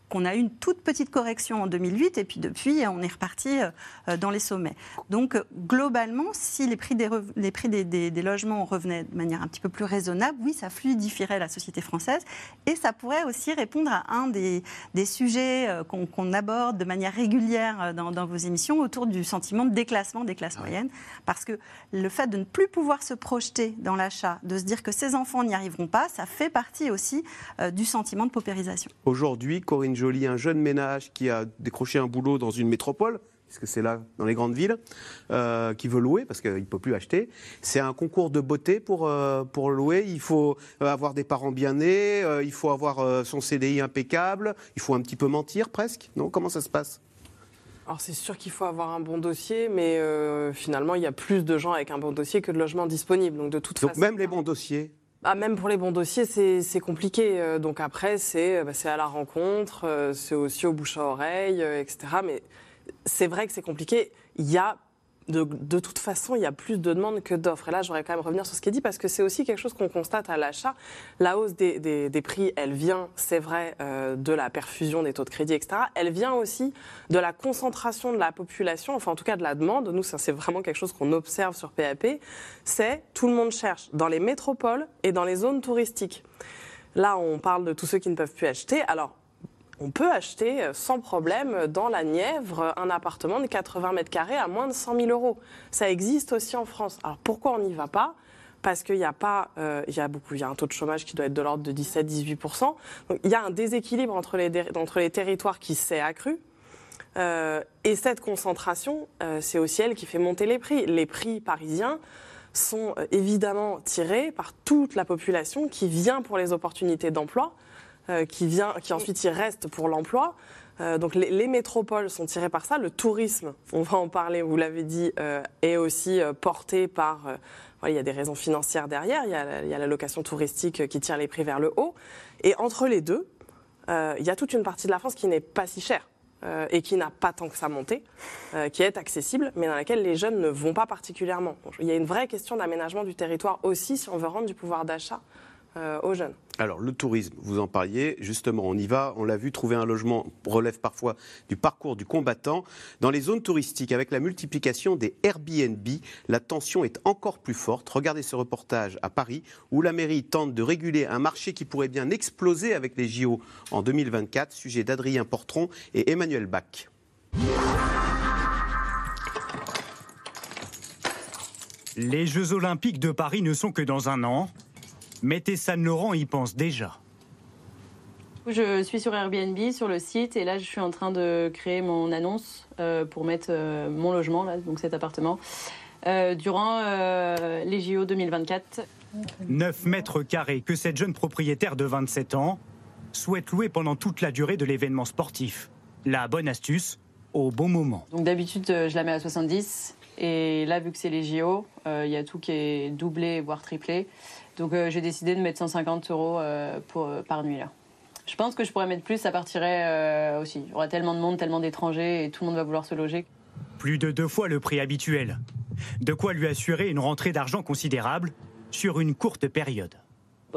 qu'on a eu une toute petite correction en 2008 et puis depuis, on est reparti euh, dans les sommets. Donc, euh, globalement, si les prix des, les prix des, des- des logements revenaient de manière un petit peu plus raisonnable, oui, ça fluidifierait la société française et ça pourrait aussi répondre à un des, des sujets euh, qu'on aborde de manière régulière dans, dans vos émissions autour du sentiment de déclassement des classes moyennes. Parce que le fait de ne plus pouvoir se projeter dans l'achat, de se dire que ses enfants n'y arriveront pas, ça fait partie aussi euh, du sentiment de paupérisation. Aujourd'hui, Corinne Joly, un jeune ménage qui a décroché un boulot dans une métropole, puisque c'est là, dans les grandes villes, euh, qui veut louer parce qu'il ne peut plus acheter. C'est un concours de beauté pour, euh, pour louer. Il faut euh, avoir des parents bien nés, euh, il faut avoir son CDI impeccable, il faut un petit peu mentir presque. Non? Comment ça se passe? Alors c'est sûr qu'il faut avoir un bon dossier, mais finalement il y a plus de gens avec un bon dossier que de logements disponibles. Donc de toute Donc façon, même les bons dossiers Ah, même pour les bons dossiers, c'est compliqué. Euh, Donc après, c'est bah, c'est à la rencontre, euh, c'est aussi au bouche à oreille, euh, etc. Mais c'est vrai que c'est compliqué. Il y a, de, toute façon, il y a plus de demandes que d'offres. Et là, j'aurais quand même revenir sur ce qui est dit, parce que c'est aussi quelque chose qu'on constate à l'achat. La hausse des, des- prix, elle vient, c'est vrai, euh, de la perfusion des taux de crédit, etc. Elle vient aussi de la concentration de la population, enfin en tout cas de la demande. Nous, c'est vraiment quelque chose qu'on observe sur PAP. C'est tout le monde cherche dans les métropoles et dans les zones touristiques. Là, on parle de tous ceux qui ne peuvent plus acheter. Alors, on peut acheter euh, sans problème dans la Nièvre un appartement de 80 mètres carrés à moins de 100 000 euros. Ça existe aussi en France. Alors pourquoi on n'y va pas? Parce qu'il n'y a pas, euh, il y a beaucoup, il y a un taux de chômage qui doit être de l'ordre de 17-18 Donc il y a un déséquilibre entre les, territoires qui s'est accru. Euh, et cette concentration, c'est aussi elle qui fait monter les prix. Les prix parisiens sont évidemment tirés par toute la population qui vient pour les opportunités d'emploi. Euh, qui, vient, qui ensuite y reste pour l'emploi. Euh, donc les, métropoles sont tirées par ça. Le tourisme, on va en parler, vous l'avez dit, euh, est aussi porté par... il y a des raisons financières derrière, il y, a, il y, a, la location touristique qui tire les prix vers le haut. Et entre les deux, il y a toute une partie de la France qui n'est pas si chère. et qui n'a pas tant que ça monté, qui est accessible, mais dans laquelle les jeunes ne vont pas particulièrement. il y a une vraie question d'aménagement du territoire aussi si on veut rendre du pouvoir d'achat euh, aux jeunes. Alors le tourisme, vous en parliez, justement, on y va, on l'a vu, trouver un logement relève parfois du parcours du combattant. Dans les zones touristiques, avec la multiplication des Airbnb, la tension est encore plus forte. Regardez ce reportage à Paris, où la mairie tente de réguler un marché qui pourrait bien exploser avec les JO en 2024, sujet d'Adrien Portron et Emmanuel Bach. Les Jeux olympiques de Paris ne sont que dans un an. Mais Tessane Laurent y pense déjà. Je suis sur Airbnb, sur le site, et là je suis en train de créer mon annonce euh, pour mettre euh, mon logement, là, donc cet appartement, euh, durant les JO 2024. 9 mètres carrés que cette jeune propriétaire de 27 ans souhaite louer pendant toute la durée de l'événement sportif. La bonne astuce, au bon moment. Donc d'habitude je la mets à 70, et là vu que c'est les JO, il y a tout qui est doublé, voire triplé. Donc euh, j'ai décidé de mettre 150 euros euh, euh, par nuit là. Je pense que je pourrais mettre plus, ça partirait aussi. Il y aura tellement de monde, tellement d'étrangers et tout le monde va vouloir se loger. Plus de deux fois le prix habituel. De quoi lui assurer une rentrée d'argent considérable sur une courte période.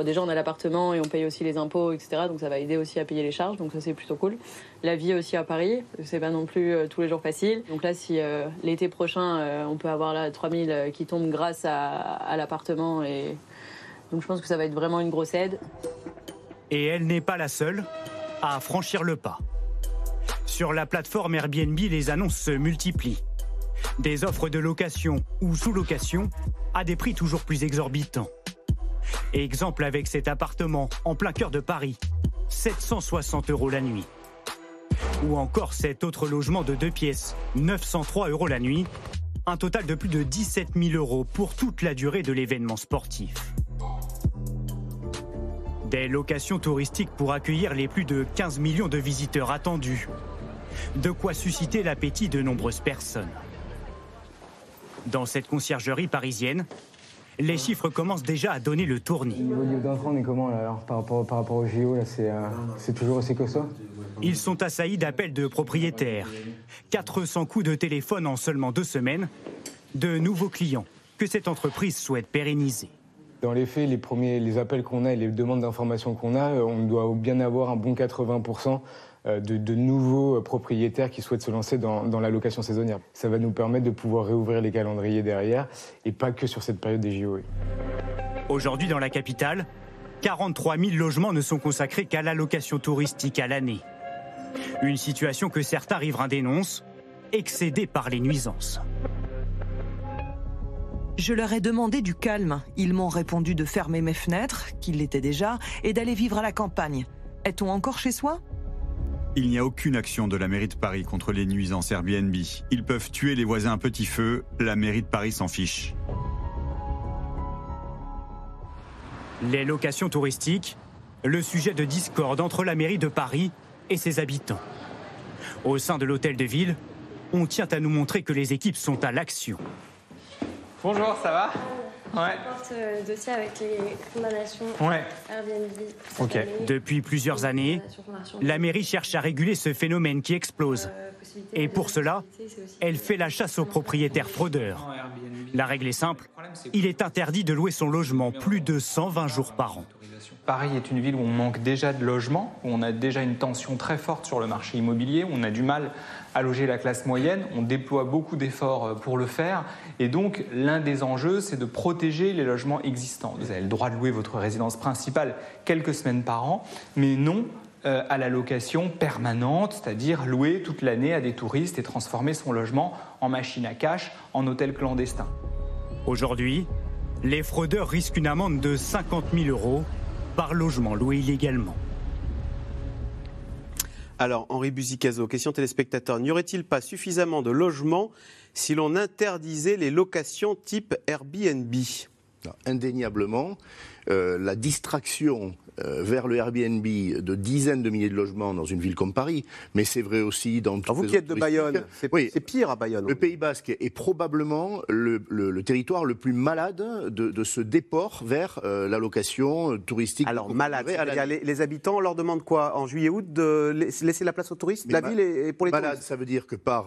Déjà, on a l'appartement et on paye aussi les impôts, etc. Donc ça va aider aussi à payer les charges. Donc ça, c'est plutôt cool. La vie aussi à Paris, c'est pas non plus tous les jours facile. Donc là, si l'été prochain, on peut avoir là 3000 qui tombent grâce à, à l'appartement et donc je pense que ça va être vraiment une grosse aide. Et elle n'est pas la seule à franchir le pas. Sur la plateforme Airbnb, les annonces se multiplient. Des offres de location ou sous-location à des prix toujours plus exorbitants. Exemple avec cet appartement en plein cœur de Paris, 760 euros la nuit. Ou encore cet autre logement de deux pièces, 903 euros la nuit. Un total de plus de 17 000 euros pour toute la durée de l'événement sportif. Des locations touristiques pour accueillir les plus de 15 millions de visiteurs attendus. De quoi susciter l'appétit de nombreuses personnes. Dans cette conciergerie parisienne, les chiffres commencent déjà à donner le tournis. Au niveau on est comment là, alors, par, rapport, par rapport au JO euh, C'est toujours aussi que ça Ils sont assaillis d'appels de propriétaires. 400 coups de téléphone en seulement deux semaines. De nouveaux clients que cette entreprise souhaite pérenniser. Dans les faits, les premiers les appels qu'on a et les demandes d'informations qu'on a, euh, on doit bien avoir un bon 80% euh, de, nouveaux euh, propriétaires qui souhaitent se lancer dans, la location saisonnière. Ça va nous permettre de pouvoir réouvrir les calendriers derrière et pas que sur cette période des JO. Aujourd'hui, dans la capitale, 43 000 logements ne sont consacrés qu'à la location touristique à l'année. Une situation que certains riverains dénoncent, excédée par les nuisances. Je leur ai demandé du calme. Ils m'ont répondu de fermer mes fenêtres, qu'ils l'étaient déjà, et d'aller vivre à la campagne. Est-on encore chez soi? Il n'y a aucune action de la mairie de Paris contre les nuisances Airbnb. Ils peuvent tuer les voisins à petit feu, la mairie de Paris s'en fiche. Les locations touristiques, le sujet de discorde entre la mairie de Paris et ses habitants. Au sein de l'hôtel de ville, on tient à nous montrer que les équipes sont à l'action. Bonjour, ça va? Ouais. porte euh, le dossier avec les condamnations ouais. Airbnb. Ok. Depuis plusieurs années, la mairie cherche à réguler ce phénomène qui explose. Euh, Et pour cela, elle fait la chasse aux propriétaires fraudeurs. La règle est simple, il est interdit de louer son logement plus de 120 jours par an. Paris est une ville où on manque déjà de logements, où on a déjà une tension très forte sur le marché immobilier, où on a du mal à loger la classe moyenne. On déploie beaucoup d'efforts pour le faire. Et donc, l'un des enjeux, c'est de protéger les logements existants. Vous avez le droit de louer votre résidence principale quelques semaines par an, mais non euh, à la location permanente, c'est-à-dire louer toute l'année à des touristes et transformer son logement en machine à cash, en hôtel clandestin. Aujourd'hui, les fraudeurs risquent une amende de 50 000 euros par logement loué illégalement. Alors, Henri Buzicazo, question téléspectateur. N'y aurait-il pas suffisamment de logements si l'on interdisait les locations type Airbnb? Indéniablement, euh, la distraction euh, vers le Airbnb de dizaines de milliers de logements dans une ville comme Paris, mais c'est vrai aussi dans toutes vous qui êtes de Bayonne, c'est pire à Bayonne. Le Pays Basque est probablement le, territoire le plus malade de, ce déport vers euh, la location touristique. Alors malade, les, les, habitants on leur demande quoi en juillet-août de laisser la place aux touristes La ville est pour les malade, ça veut dire que par,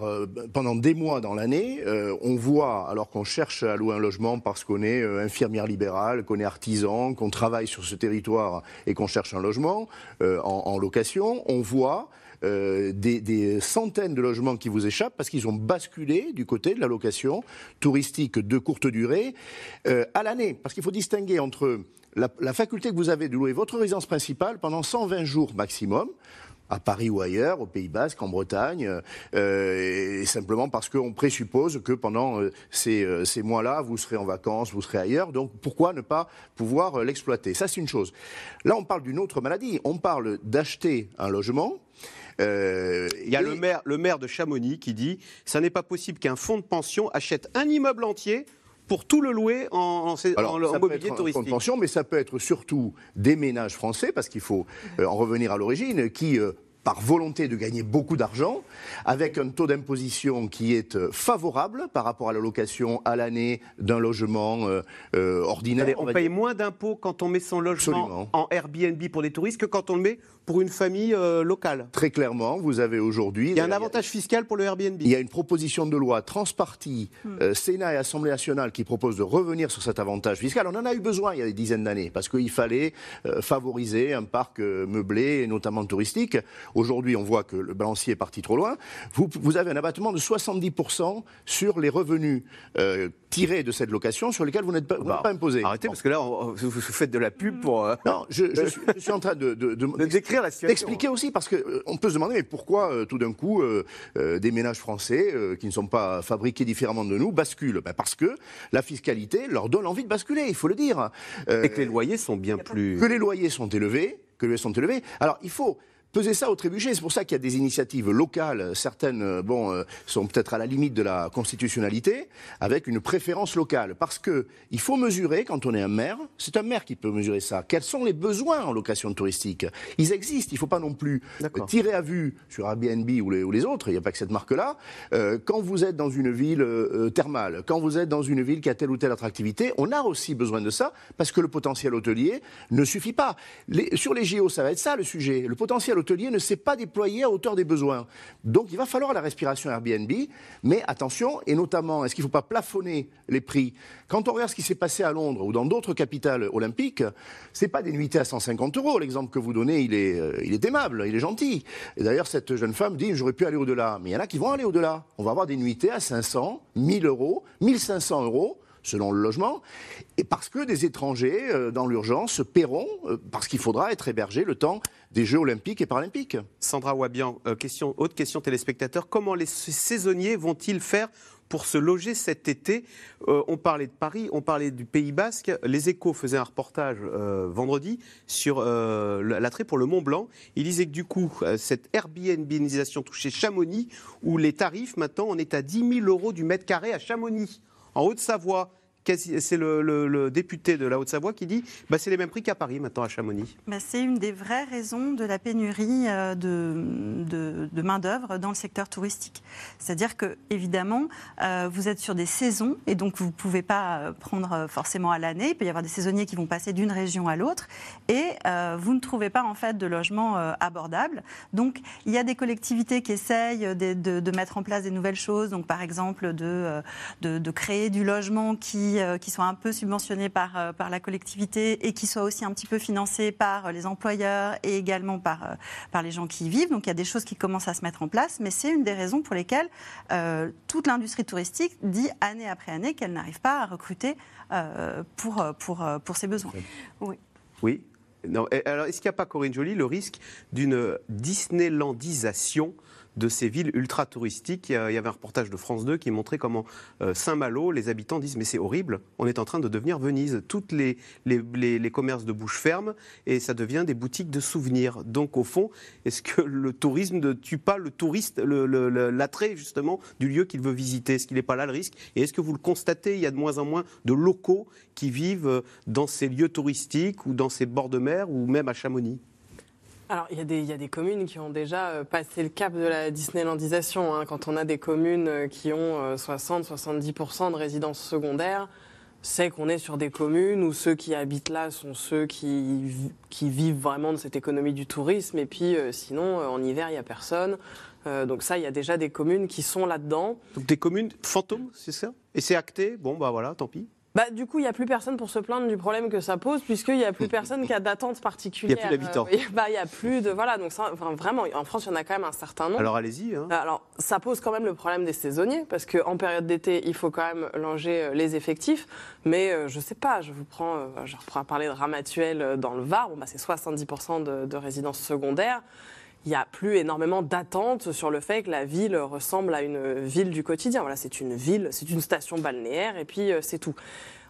pendant des mois dans l'année, on voit, alors qu'on cherche à louer un logement parce qu'on est qu'on est artisan, qu'on travaille sur ce territoire et qu'on cherche un logement euh, en, location, on voit euh, des, centaines de logements qui vous échappent parce qu'ils ont basculé du côté de la location touristique de courte durée euh, à l'année. Parce qu'il faut distinguer entre la, faculté que vous avez de louer votre résidence principale pendant 120 jours maximum, à Paris ou ailleurs, au Pays Basque, en Bretagne, euh, et simplement parce qu'on présuppose que pendant euh, ces, euh, ces mois-là, vous serez en vacances, vous serez ailleurs, donc pourquoi ne pas pouvoir l'exploiter? Ça, c'est une chose. Là, on parle d'une autre maladie. On parle d'acheter un logement. Il y a le, maire, le maire de Chamonix qui dit ça n'est pas possible qu'un fonds de pension achète un immeuble entier pour tout le louer en, en, Alors, en mobilier touristique. pension, mais ça peut être surtout des ménages français, parce qu'il faut euh, en revenir à l'origine, qui euh, par volonté de gagner beaucoup d'argent, avec un taux d'imposition qui est euh, favorable par rapport à la location à l'année d'un logement ordinaire. on, paye moins d'impôts quand on met son logement en Airbnb pour des touristes que quand on le met pour une famille euh, locale. Très clairement, vous avez aujourd'hui. Il y a un avantage fiscal pour le Airbnb. Il y a une proposition de loi transpartie, hmm. euh, Sénat et Assemblée nationale, qui propose de revenir sur cet avantage fiscal. On en a eu besoin il y a des dizaines d'années, parce qu'il fallait euh, favoriser un parc meublé, notamment touristique. Aujourd'hui, on voit que le balancier est parti trop loin. Vous, vous avez un abattement de 70% sur les revenus tirés de cette location sur lesquels vous n'êtes pas, bah, pas, imposé. Arrêtez, parce que là, vous faites de la pub pour. Non, <laughs> je, suis, en train de, de, de, de décrire Expliquer aussi, parce qu'on euh, on peut se demander, mais pourquoi euh, tout d'un coup euh, des ménages français qui ne sont pas fabriqués différemment de nous basculent? Ben, Parce que la fiscalité leur donne envie de basculer, il faut le dire. Et que les loyers sont bien plus... Que les loyers sont élevés, que les loyers sont élevés. Alors il faut peser ça au trébuchet. C'est pour ça qu'il y a des initiatives locales. Certaines, euh, bon, euh, sont peut-être à la limite de la constitutionnalité, avec une préférence locale. Parce que il faut mesurer quand on est un maire. C'est un maire qui peut mesurer ça. Quels sont les besoins en location touristique Ils existent. Il ne faut pas non plus tirer à vue sur Airbnb ou les, ou les autres. Il n'y a pas que cette marque-là. Euh, quand vous êtes dans une ville thermale, quand vous êtes dans une ville qui a telle ou telle attractivité, on a aussi besoin de ça parce que le potentiel hôtelier ne suffit pas. Les, sur les JO, ça va être ça le sujet. Le potentiel l'hôtelier ne s'est pas déployé à hauteur des besoins. Donc il va falloir la respiration Airbnb, mais attention, et notamment, est-ce qu'il ne faut pas plafonner les prix? Quand on regarde ce qui s'est passé à Londres ou dans d'autres capitales olympiques, ce n'est pas des nuitées à 150 euros. L'exemple que vous donnez, il est, euh, il est aimable, il est gentil. D'ailleurs, cette jeune femme dit, j'aurais pu aller au-delà. Mais il y en a qui vont aller au-delà. On va avoir des nuitées à 500, 1000 euros, 1500 euros selon le logement, et parce que des étrangers, euh, dans l'urgence, paieront, euh, parce qu'il faudra être hébergé le temps des Jeux olympiques et paralympiques. Sandra Wabian, euh, question, autre question téléspectateur, comment les saisonniers vont-ils faire pour se loger cet été? on parlait de Paris, on parlait du Pays Basque. Les Échos faisaient un reportage vendredi sur l'attrait pour le Mont Blanc. Il disait que du coup, cette Airbnbisation touchait Chamonix, où les tarifs maintenant, on est à 10 000 euros du mètre carré à Chamonix. En Haute-Savoie, c'est le, député de la Haute-Savoie qui dit bah, c'est les mêmes prix qu'à Paris maintenant à Chamonix. Bah, c'est une des vraies raisons de la pénurie euh, de, main-d'œuvre dans le secteur touristique. C'est-à-dire que, évidemment, euh, vous êtes sur des saisons et donc vous ne pouvez pas euh, prendre forcément à l'année. Il peut y avoir des saisonniers qui vont passer d'une région à l'autre et vous ne trouvez pas en fait de logement abordable. Donc il y a des collectivités qui essayent de, mettre en place des nouvelles choses. Donc par exemple de créer du logement qui qui, qui soient un peu subventionnés par, par la collectivité et qui soient aussi un petit peu financés par les employeurs et également par, par les gens qui y vivent. Donc il y a des choses qui commencent à se mettre en place, mais c'est une des raisons pour lesquelles toute l'industrie touristique dit année après année qu'elle n'arrive pas à recruter pour, pour, pour ses besoins. Oui. Oui. Non. Alors, est-ce qu'il n'y a pas, Corinne Joly, le risque d'une Disneylandisation de ces villes ultra touristiques. Il y avait un reportage de France 2 qui montrait comment euh, Saint-Malo, les habitants disent mais c'est horrible, on est en train de devenir Venise. Toutes les, les, commerces de bouche ferment et ça devient des boutiques de souvenirs. Donc au fond, est-ce que le tourisme ne tue pas le touriste, l'attrait justement du lieu qu'il veut visiter? Est-ce qu'il n'est pas là le risque? Et est-ce que vous le constatez, il y a de moins en moins de locaux qui vivent euh, dans ces lieux touristiques ou dans ces bords de mer ou même à Chamonix alors, il y, y, a des communes qui ont déjà euh, passé le cap de la Disneylandisation. Hein. Quand on a des communes euh, qui ont 60-70% euh, de résidences secondaires, c'est qu'on est sur des communes où ceux qui habitent là sont ceux qui, qui vivent vraiment de cette économie du tourisme. Et puis, sinon, en hiver, il n'y a personne. donc ça, il y a déjà des communes qui sont là-dedans. Donc des communes fantômes, c'est ça? Et c'est acté? Bon, bah voilà, tant pis. Bah, du coup, il n'y a plus personne pour se plaindre du problème que ça pose, puisqu'il n'y a plus personne qui a d'attente particulière. Il n'y a plus d'habitants. Euh, <laughs> bah, il n'y a plus de. Voilà, donc ça, vraiment, en France, il y en a quand même un certain nombre. Alors allez-y. Hein. Alors, ça pose quand même le problème des saisonniers, parce qu'en période d'été, il faut quand même longer euh, les effectifs. Mais euh, je ne sais pas, je vous prends, je reprends à parler de Ramatuel dans le Var, bon, bah, c'est 70% de, de résidences secondaires il n'y a plus énormément d'attentes sur le fait que la ville ressemble à une ville du quotidien. Voilà, c'est une ville, c'est une station balnéaire, et puis c'est tout.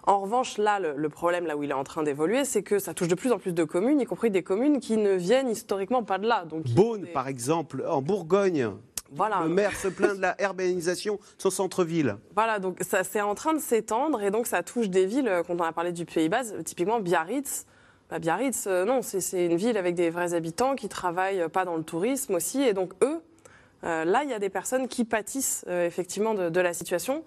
En revanche, là, le, problème, là où il est en train d'évoluer, c'est que ça touche de plus en plus de communes, y compris des communes qui ne viennent historiquement pas de là. Donc, Beaune, par exemple, en Bourgogne. Voilà. Le maire se plaint de la urbanisation de son centre-ville. Voilà, donc ça c'est en train de s'étendre et donc ça touche des villes, euh, quand on a parlé du Pays Bas, typiquement Biarritz. Bah, Biarritz, euh, non, c'est une ville avec des vrais habitants qui travaillent pas dans le tourisme aussi. Et donc eux, euh, là, il y a des personnes qui pâtissent effectivement de, la situation.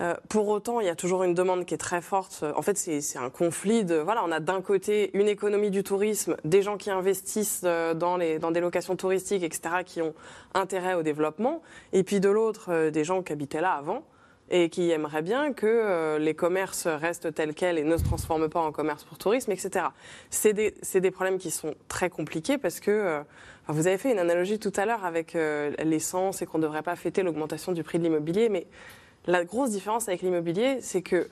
Euh, pour autant, il y a toujours une demande qui est très forte. En fait, c'est un conflit de. Voilà, on a d'un côté une économie du tourisme, des gens qui investissent euh, dans, dans des locations touristiques, etc., qui ont intérêt au développement, et puis de l'autre, euh, des gens qui habitaient là avant et qui aimeraient bien que les commerces restent tels quels et ne se transforment pas en commerce pour tourisme, etc. C'est des, des, problèmes qui sont très compliqués parce que vous avez fait une analogie tout à l'heure avec l'essence et qu'on ne devrait pas fêter l'augmentation du prix de l'immobilier, mais la grosse différence avec l'immobilier, c'est que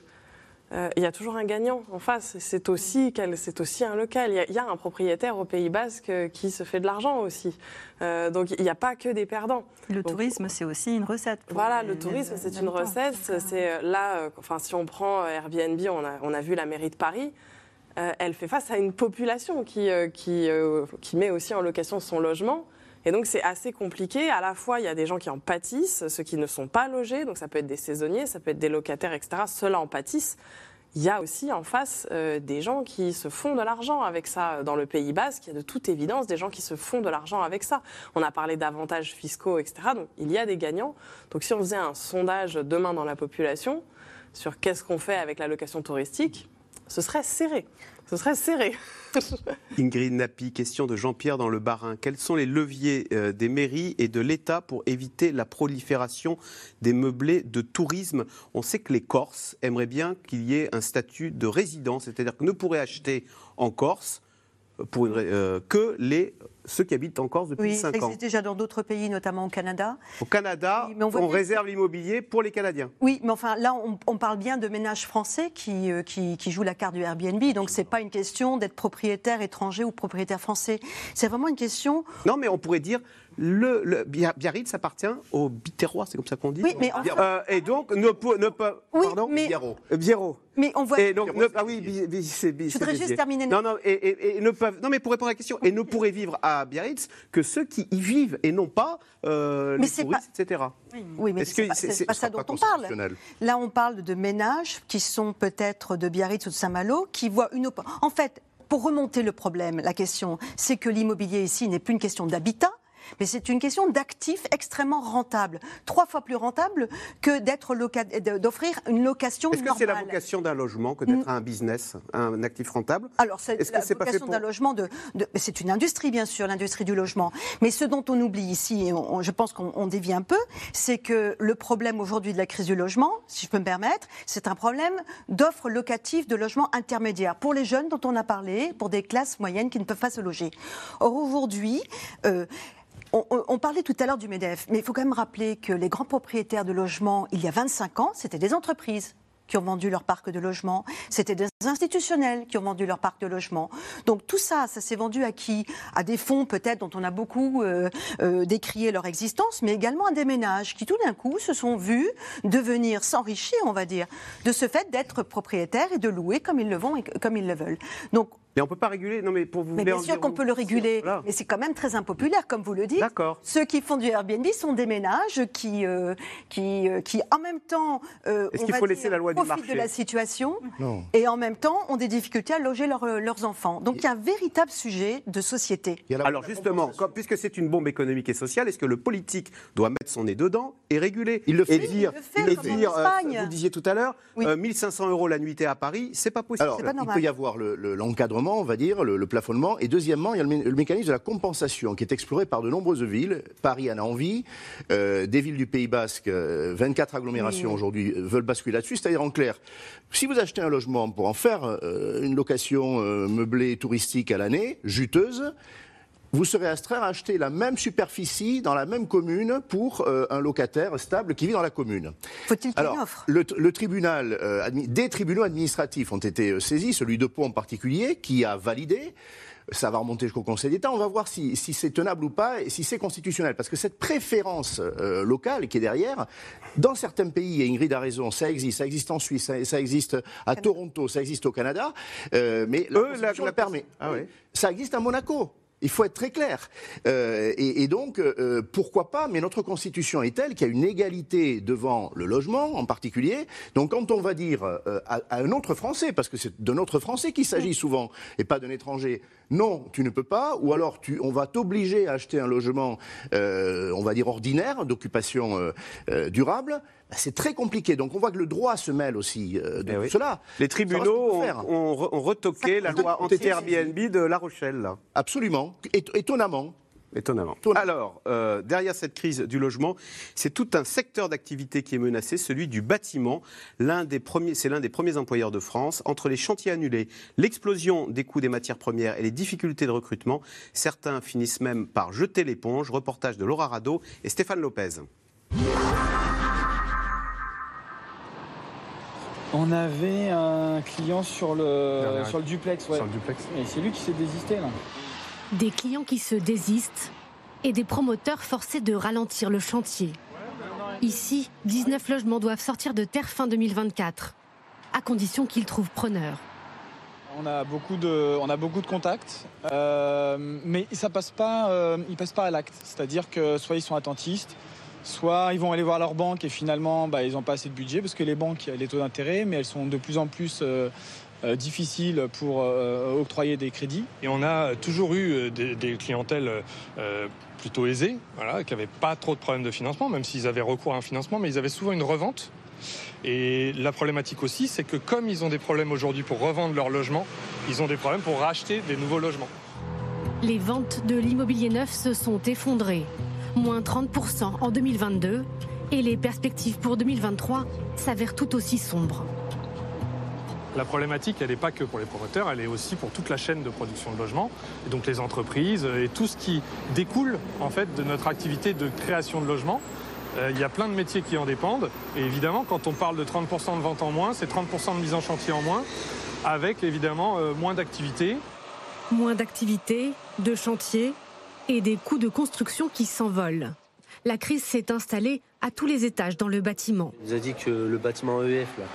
euh, il y a toujours un gagnant en face. C'est aussi, c'est aussi un local. Il y, a un propriétaire au Pays Basque qui se fait de l'argent aussi. Euh, donc il n'y a pas que des perdants. Le tourisme, c'est aussi une recette. Voilà, le tourisme, c'est une recette. C'est euh, là, enfin, si on prend Airbnb, on a, on a vu la mairie de Paris. elle fait face à une population qui, qui, qui met aussi en location son logement. Et donc c'est assez compliqué. À la fois, il y a des gens qui en pâtissent, ceux qui ne sont pas logés, donc ça peut être des saisonniers, ça peut être des locataires, etc. Ceux-là en pâtissent. Il y a aussi en face euh, des gens qui se font de l'argent avec ça. Dans le Pays Basque, il y a de toute évidence des gens qui se font de l'argent avec ça. On a parlé d'avantages fiscaux, etc. Donc il y a des gagnants. Donc si on faisait un sondage demain dans la population sur qu'est-ce qu'on fait avec la location touristique, ce serait serré. Ce serait serré. <laughs> Ingrid Napi, question de Jean-Pierre dans le Barin. Quels sont les leviers euh, des mairies et de l'État pour éviter la prolifération des meublés de tourisme? On sait que les Corses aimeraient bien qu'il y ait un statut de résident, c'est-à-dire que ne pourraient acheter en Corse pour euh, que les ceux qui habitent en Corse depuis 5 ans. Oui, ça existe déjà dans d'autres pays, notamment au Canada. Au Canada, on, réserve l'immobilier pour les Canadiens. Oui, mais enfin, là, on, parle bien de ménages français qui, euh, qui, qui, jouent la carte du Airbnb. Donc, ce n'est pas une question d'être propriétaire étranger ou propriétaire français. C'est vraiment une question... Non, mais on pourrait dire, le, le Biarritz appartient au Biterrois, c'est comme ça qu'on dit Oui, mais euh, et donc ne ne pas oui, pardon mais, Biarro. Mais on voit. Et donc ne, ah oui, c'est Je voudrais juste terminer. Non non et, et, ne peuvent non mais pour répondre à la question et ne pourraient vivre à Biarritz que ceux qui y vivent et non pas euh, les touristes, etc. Oui, mais c'est pas, pas, ça dont on parle. Là, on parle de ménages qui sont peut-être de Biarritz ou de Saint-Malo qui voient une. En fait, pour remonter le problème, la question, c'est que l'immobilier ici n'est plus une question d'habitat, mais c'est une question d'actifs extrêmement rentables, trois fois plus rentables que d'être d'offrir une location Est-ce que c'est la vocation d'un logement que d'être un business, un actif rentable? Alors c'est la vocation d'un logement de, c'est une industrie bien sûr, l'industrie du logement. Mais ce dont on oublie ici, et je pense qu'on dévie un peu, c'est que le problème aujourd'hui de la crise du logement, si je peux me permettre, c'est un problème d'offres locatives de logements intermédiaires pour les jeunes dont on a parlé, pour des classes moyennes qui ne peuvent pas se loger. Or aujourd'hui, euh, on, parlait tout à l'heure du MEDEF, mais il faut quand même rappeler que les grands propriétaires de logements, il y a 25 ans, c'était des entreprises qui ont vendu leur parc de logement, c'était des institutionnels qui ont vendu leur parc de logement. Donc tout ça, ça s'est vendu à qui? À des fonds peut-être dont on a beaucoup euh, euh, décrié leur existence, mais également à des ménages qui tout d'un coup se sont vus devenir s'enrichir, on va dire, de ce fait d'être propriétaires et de louer comme ils le vont et comme ils le veulent. Donc mais on ne peut pas réguler. Non, mais pour vous. Mais bien sûr qu'on peut le réguler, mais c'est quand même très impopulaire, comme vous le dites. D'accord. Ceux qui font du Airbnb sont des ménages qui, euh, qui, qui, en même temps, Est-ce qu'il faut laisser la loi du marché de la situation, non. et en même temps ont des difficultés à loger leurs enfants. Donc il y a un véritable sujet de société. Alors justement, puisque c'est une bombe économique et sociale, est-ce que le politique doit mettre son nez dedans et réguler Il le fait. Et dire, il le fait, dire euh, vous disiez tout à l'heure, 1500 euh, euros la nuitée à Paris, c'est pas possible. Alors, il peut y avoir l'encadrement, on va dire, le, plafonnement, et deuxièmement, il y a le, mécanisme de la compensation qui est exploré par de nombreuses villes. Paris en a envie, euh, des villes du Pays Basque, 24 agglomérations aujourd'hui veulent basculer là-dessus. C'est-à-dire en clair, si vous achetez un logement pour en faire euh, une location euh, meublée touristique à l'année, juteuse, vous serez astreint à acheter la même superficie dans la même commune pour euh, un locataire stable qui vit dans la commune. Faut-il qu'il offre? le, le, tribunal, des tribunaux administratifs ont été saisis, celui de Pau en particulier, qui a validé ça va remonter jusqu'au Conseil d'État. On va voir si, c'est tenable ou pas et si c'est constitutionnel. Parce que cette préférence locale qui est derrière, dans certains pays, et Ingrid a raison, ça existe. Ça existe en Suisse, ça, existe à Toronto, ça existe au Canada. Euh, mais la Constitution le permet. Ah ça existe à Monaco. Il faut être très clair. Euh, et, donc, euh, pourquoi pas Mais notre Constitution est telle qu'il y a une égalité devant le logement, en particulier. Donc, quand on va dire à, un autre Français, parce que c'est de notre Français qu'il s'agit souvent, et pas d'un étranger, non, tu ne peux pas, ou alors tu, on va t'obliger à acheter un logement, on va dire ordinaire, d'occupation durable, bah, c'est très compliqué. Donc on voit que le droit se mêle aussi euh, de eh cela. Les tribunaux ont, retoqué la loi anti-Airbnb de La Rochelle. Absolument, étonnamment. Étonnamment. Alors, euh, derrière cette crise du logement, c'est tout un secteur d'activité qui est menacé, celui du bâtiment. L'un des premiers, c'est l'un des premiers employeurs de France. Entre les chantiers annulés, l'explosion des coûts des matières premières et les difficultés de recrutement, certains finissent même par jeter l'éponge. Reportage de Laura Rado et Stéphane Lopez. On avait un client sur le, sur le duplex, ouais. Sur le duplex. Et c'est lui qui s'est désisté là. Des clients qui se désistent et des promoteurs forcés de ralentir le chantier. Ici, 19 logements doivent sortir de terre fin 2024, à condition qu'ils trouvent preneur. On a beaucoup de, contacts, euh, mais ça passe pas, euh, ils passent pas à l'acte. C'est-à-dire que soit ils sont attentistes, soit ils vont aller voir leur banque et finalement bah, ils n'ont pas assez de budget parce que les banques, les taux d'intérêt, mais elles sont de plus en plus euh, euh, difficiles pour euh, octroyer des crédits. Et on a toujours eu des, clientèles plutôt aisées, voilà, qui n'avaient pas trop de problèmes de financement, même s'ils avaient recours à un financement, mais ils avaient souvent une revente. Et la problématique aussi, c'est que comme ils ont des problèmes aujourd'hui pour revendre leur logement, ils ont des problèmes pour racheter des nouveaux logements. Les ventes de l'immobilier neuf se sont effondrées moins 30% en 2022, et les perspectives pour 2023 s'avèrent tout aussi sombres. La problématique, elle n'est pas que pour les promoteurs, elle est aussi pour toute la chaîne de production de logements, et donc les entreprises et tout ce qui découle en fait de notre activité de création de logements. Euh, il y a plein de métiers qui en dépendent, et évidemment, quand on parle de 30% de ventes en moins, c'est 30% de mise en chantier en moins, avec évidemment euh, moins d'activité. Moins d'activité, de chantier, et des coûts de construction qui s'envolent. La crise s'est installée à tous les étages dans le bâtiment. On nous a dit que le bâtiment EF, là,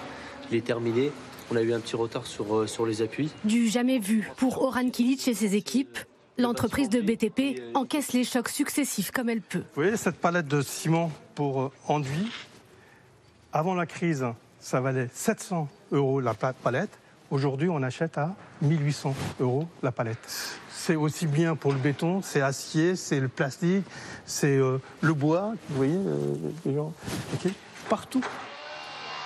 il est terminé. On a eu un petit retard sur, euh, sur les appuis. Du jamais vu pour Oran Kilic et ses équipes. L'entreprise de BTP encaisse les chocs successifs comme elle peut. Vous voyez cette palette de ciment pour euh, enduit? Avant la crise, ça valait 700 euros la palette. Aujourd'hui, on achète à 1800 euros la palette. C'est aussi bien pour le béton, c'est acier, c'est le plastique, c'est euh, le bois, vous voyez, euh, partout.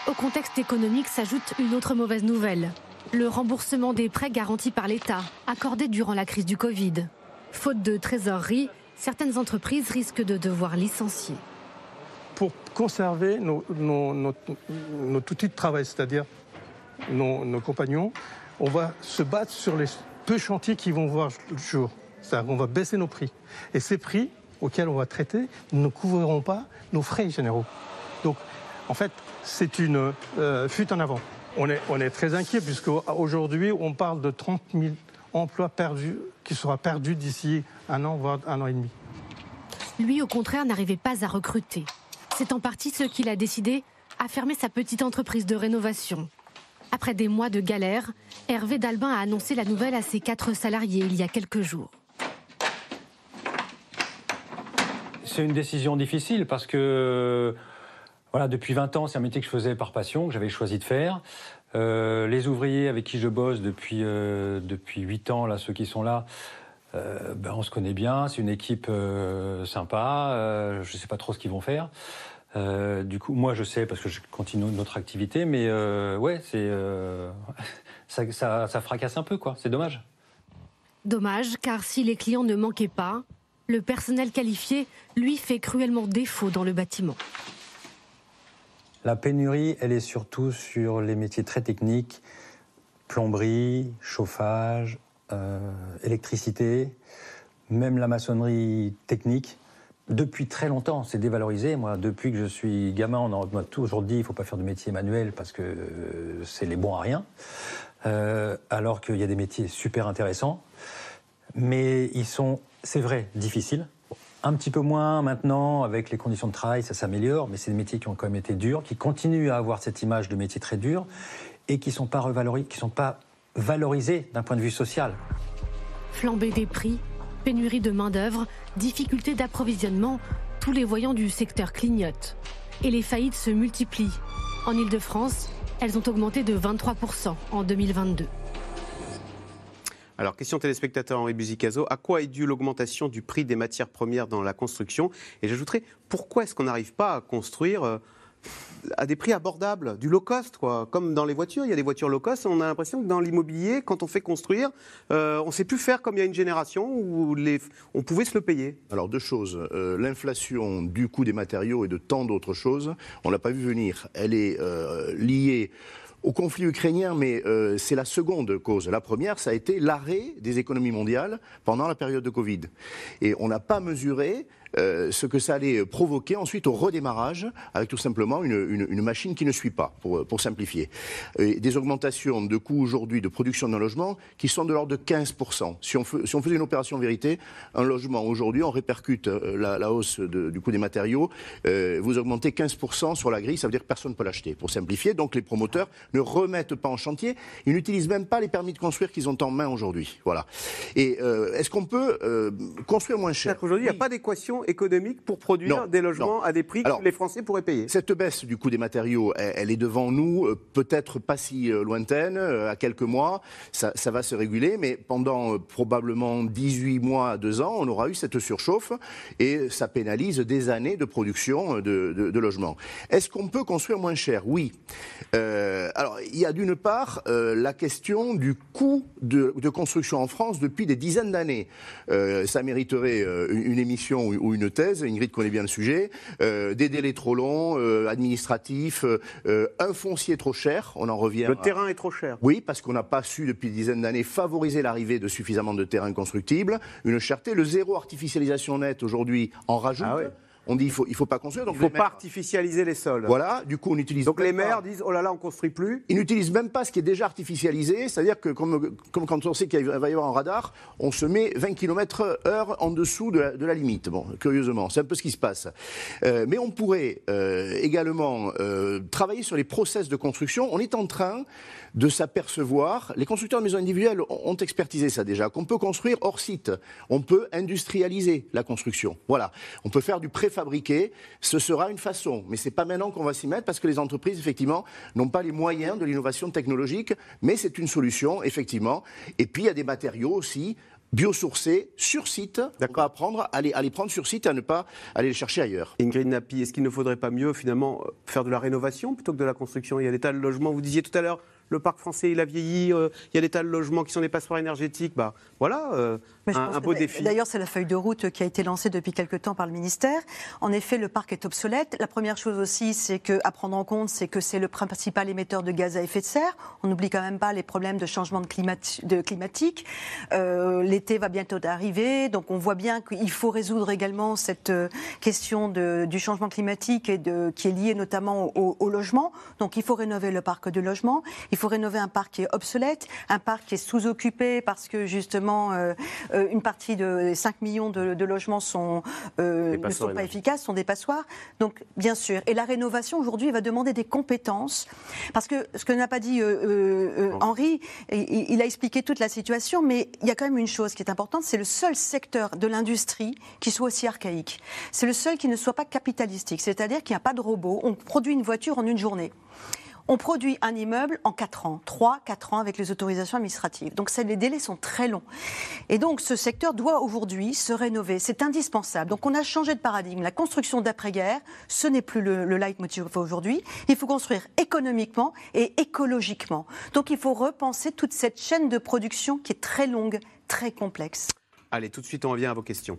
Au contexte économique s'ajoute une autre mauvaise nouvelle. Le remboursement des prêts garantis par l'État, accordés durant la crise du Covid. Faute de trésorerie, certaines entreprises risquent de devoir licencier. Pour conserver nos, nos outils de travail, c'est-à-dire nos, compagnons, on va se battre sur les peu chantiers qui vont voir le jour. On va baisser nos prix. Et ces prix auxquels on va traiter ne couvriront pas nos frais généraux. Donc, en fait, c'est une euh, fuite en avant. On est, on est très inquiet puisqu'aujourd'hui, on parle de 30 000 emplois perdus qui seront perdus d'ici un an, voire un an et demi. Lui, au contraire, n'arrivait pas à recruter. C'est en partie ce qu'il a décidé à fermer sa petite entreprise de rénovation. Après des mois de galère, Hervé Dalbin a annoncé la nouvelle à ses quatre salariés il y a quelques jours. C'est une décision difficile parce que voilà, depuis 20 ans, c'est un métier que je faisais par passion, que j'avais choisi de faire. Euh, les ouvriers avec qui je bosse depuis, euh, depuis 8 ans, là, ceux qui sont là, euh, ben, on se connaît bien, c'est une équipe sympa, je ne sais pas trop ce qu'ils vont faire. Du coup, moi, je sais parce que je continue notre activité, mais ouais, c'est euh, <laughs> ça, ça, fracasse un peu, quoi. C'est dommage. Dommage, car si les clients ne manquaient pas, le personnel qualifié, lui, fait cruellement défaut dans le bâtiment. La pénurie, elle est surtout sur les métiers très techniques, plomberie, chauffage, électricité, même la maçonnerie technique depuis très longtemps, c'est dévalorisé. Moi, depuis que je suis gamin, on m'a toujours dit il ne faut pas faire de métier manuel parce que euh, c'est les bons à rien. Euh, alors qu'il y a des métiers super intéressants. Mais ils sont, c'est vrai, difficiles. Un petit peu moins maintenant, avec les conditions de travail, ça s'améliore, mais c'est des métiers qui ont quand même été durs, qui continuent à avoir cette image de métier très dur et qui ne sont pas sont pas valorisés d'un point de vue social. Flamber des prix, pénurie de main-d'œuvre, difficultés d'approvisionnement, tous les voyants du secteur clignotent. Et les faillites se multiplient. En Ile-de-France, elles ont augmenté de 23% en 2022. Alors, question téléspectateur Henri Buzicazo, à quoi est due l'augmentation du prix des matières premières dans la construction? Et j'ajouterais, pourquoi est-ce qu'on n'arrive pas à construire euh, à des prix abordables, du low cost, quoi? Comme dans les voitures, il y a des voitures low cost. On a l'impression que dans l'immobilier, quand on fait construire, euh, on sait plus faire comme il y a une génération où on pouvait se le payer. Alors deux choses. Euh, l'inflation du coût des matériaux et de tant d'autres choses, on l'a pas vu venir. Elle est euh, liée au conflit ukrainien, mais c'est la seconde cause. La première, ça a été l'arrêt des économies mondiales pendant la période de Covid. Et on n'a pas mesuré euh, ce que ça allait provoquer ensuite au redémarrage avec tout simplement une, machine qui ne suit pas, pour, pour simplifier. des augmentations de coûts aujourd'hui de production d'un logement qui sont de l'ordre de 15%. Si on, si on faisait une opération vérité, un logement aujourd'hui, on répercute euh, la, hausse du coût des matériaux, euh, vous augmentez 15% sur la grille, ça veut dire que personne ne peut l'acheter. Pour simplifier, donc les promoteurs ne remettent pas en chantier, ils n'utilisent même pas les permis de construire qu'ils ont en main aujourd'hui. Voilà. Et est-ce qu'on peut construire moins cher? Aujourd'hui, il n'y a pas d'équation économique pour produire des logements à des prix que les Français pourraient payer. Cette baisse du coût des matériaux, elle, est devant nous, euh, peut-être pas si euh, lointaine, euh, à quelques mois, ça, va se réguler, mais pendant probablement 18 mois à 2 ans, on aura eu cette surchauffe et ça pénalise des années de production de, logements. Est-ce qu'on peut construire moins cher? Oui. alors, il y a d'une part la question du coût de, construction en France depuis des dizaines d'années. ça mériterait une, émission ou une thèse, Ingrid connaît bien le sujet, euh, des délais trop longs, euh, administratifs, euh, un foncier trop cher, on en revient. Le terrain est trop cher. Oui, parce qu'on n'a pas su depuis des dizaines d'années favoriser l'arrivée de suffisamment de terrains constructibles, une cherté, le zéro artificialisation nette aujourd'hui en rajoute. Ah on dit il faut, il faut pas construire. Donc il ne faut pas artificialiser les sols. Voilà, du coup on utilise. Donc les maires disent oh là là on construit plus. Ils n'utilisent même pas ce qui est déjà artificialisé, c'est-à-dire que comme, comme, quand on sait qu'il va y avoir un radar, on se met 20 km/h en dessous de la, limite. Bon, curieusement, c'est un peu ce qui se passe. Euh, mais on pourrait euh, également euh, travailler sur les process de construction. On est en train de s'apercevoir, les constructeurs de maisons individuelles ont expertisé ça déjà, qu'on peut construire hors site, on peut industrialiser la construction. Voilà, on peut faire du préfabriqué ce sera une façon. Mais ce n'est pas maintenant qu'on va s'y mettre parce que les entreprises, effectivement, n'ont pas les moyens de l'innovation technologique, mais c'est une solution, effectivement. Et puis, il y a des matériaux aussi biosourcés sur site. On va apprendre à les, à les, prendre sur site et à ne pas aller les chercher ailleurs. Ingrid Napi, est-ce qu'il ne faudrait pas mieux finalement faire de la rénovation plutôt que de la construction? Il y a des tas de logements, vous disiez tout à l'heure, le parc français il a vieilli, euh, il y a des tas de logements qui sont des passoires énergétiques. Bah, voilà, euh, un, beau défi. D'ailleurs, c'est la feuille de route qui a été lancée depuis quelque temps par le ministère. En effet, le parc est obsolète. La première chose aussi, c'est que à prendre en compte, c'est que c'est le principal émetteur de gaz à effet de serre. On n'oublie quand même pas les problèmes de changement de, de climatique. Euh, l'été va bientôt arriver, donc on voit bien qu'il faut résoudre également cette question de, du changement climatique et de, qui est liée notamment au, au, logement. Donc il faut rénover le parc de logement. Il faut rénover un parc qui est obsolète, un parc qui est sous-occupé parce que justement euh, euh, une partie de 5 millions de, logements sont, euh, ne sont pas efficaces, sont des passoires. Donc bien sûr. Et la rénovation aujourd'hui va demander des compétences parce que ce que n'a pas dit Henri, il, il a expliqué toute la situation, mais il y a quand même une chose qui est importante, c'est le seul secteur de l'industrie qui soit aussi archaïque. C'est le seul qui ne soit pas capitalistique, c'est-à-dire qu'il n'y a pas de robot. On produit une voiture en une journée on produit un immeuble en 4 ans, 3, 4 ans avec les autorisations administratives. Donc les délais sont très longs. Et donc ce secteur doit aujourd'hui se rénover. C'est indispensable. Donc on a changé de paradigme. La construction d'après-guerre, ce n'est plus le, le leitmotiv aujourd'hui. Il faut construire économiquement et écologiquement. Donc il faut repenser toute cette chaîne de production qui est très longue, très complexe. Allez, tout de suite on revient à vos questions.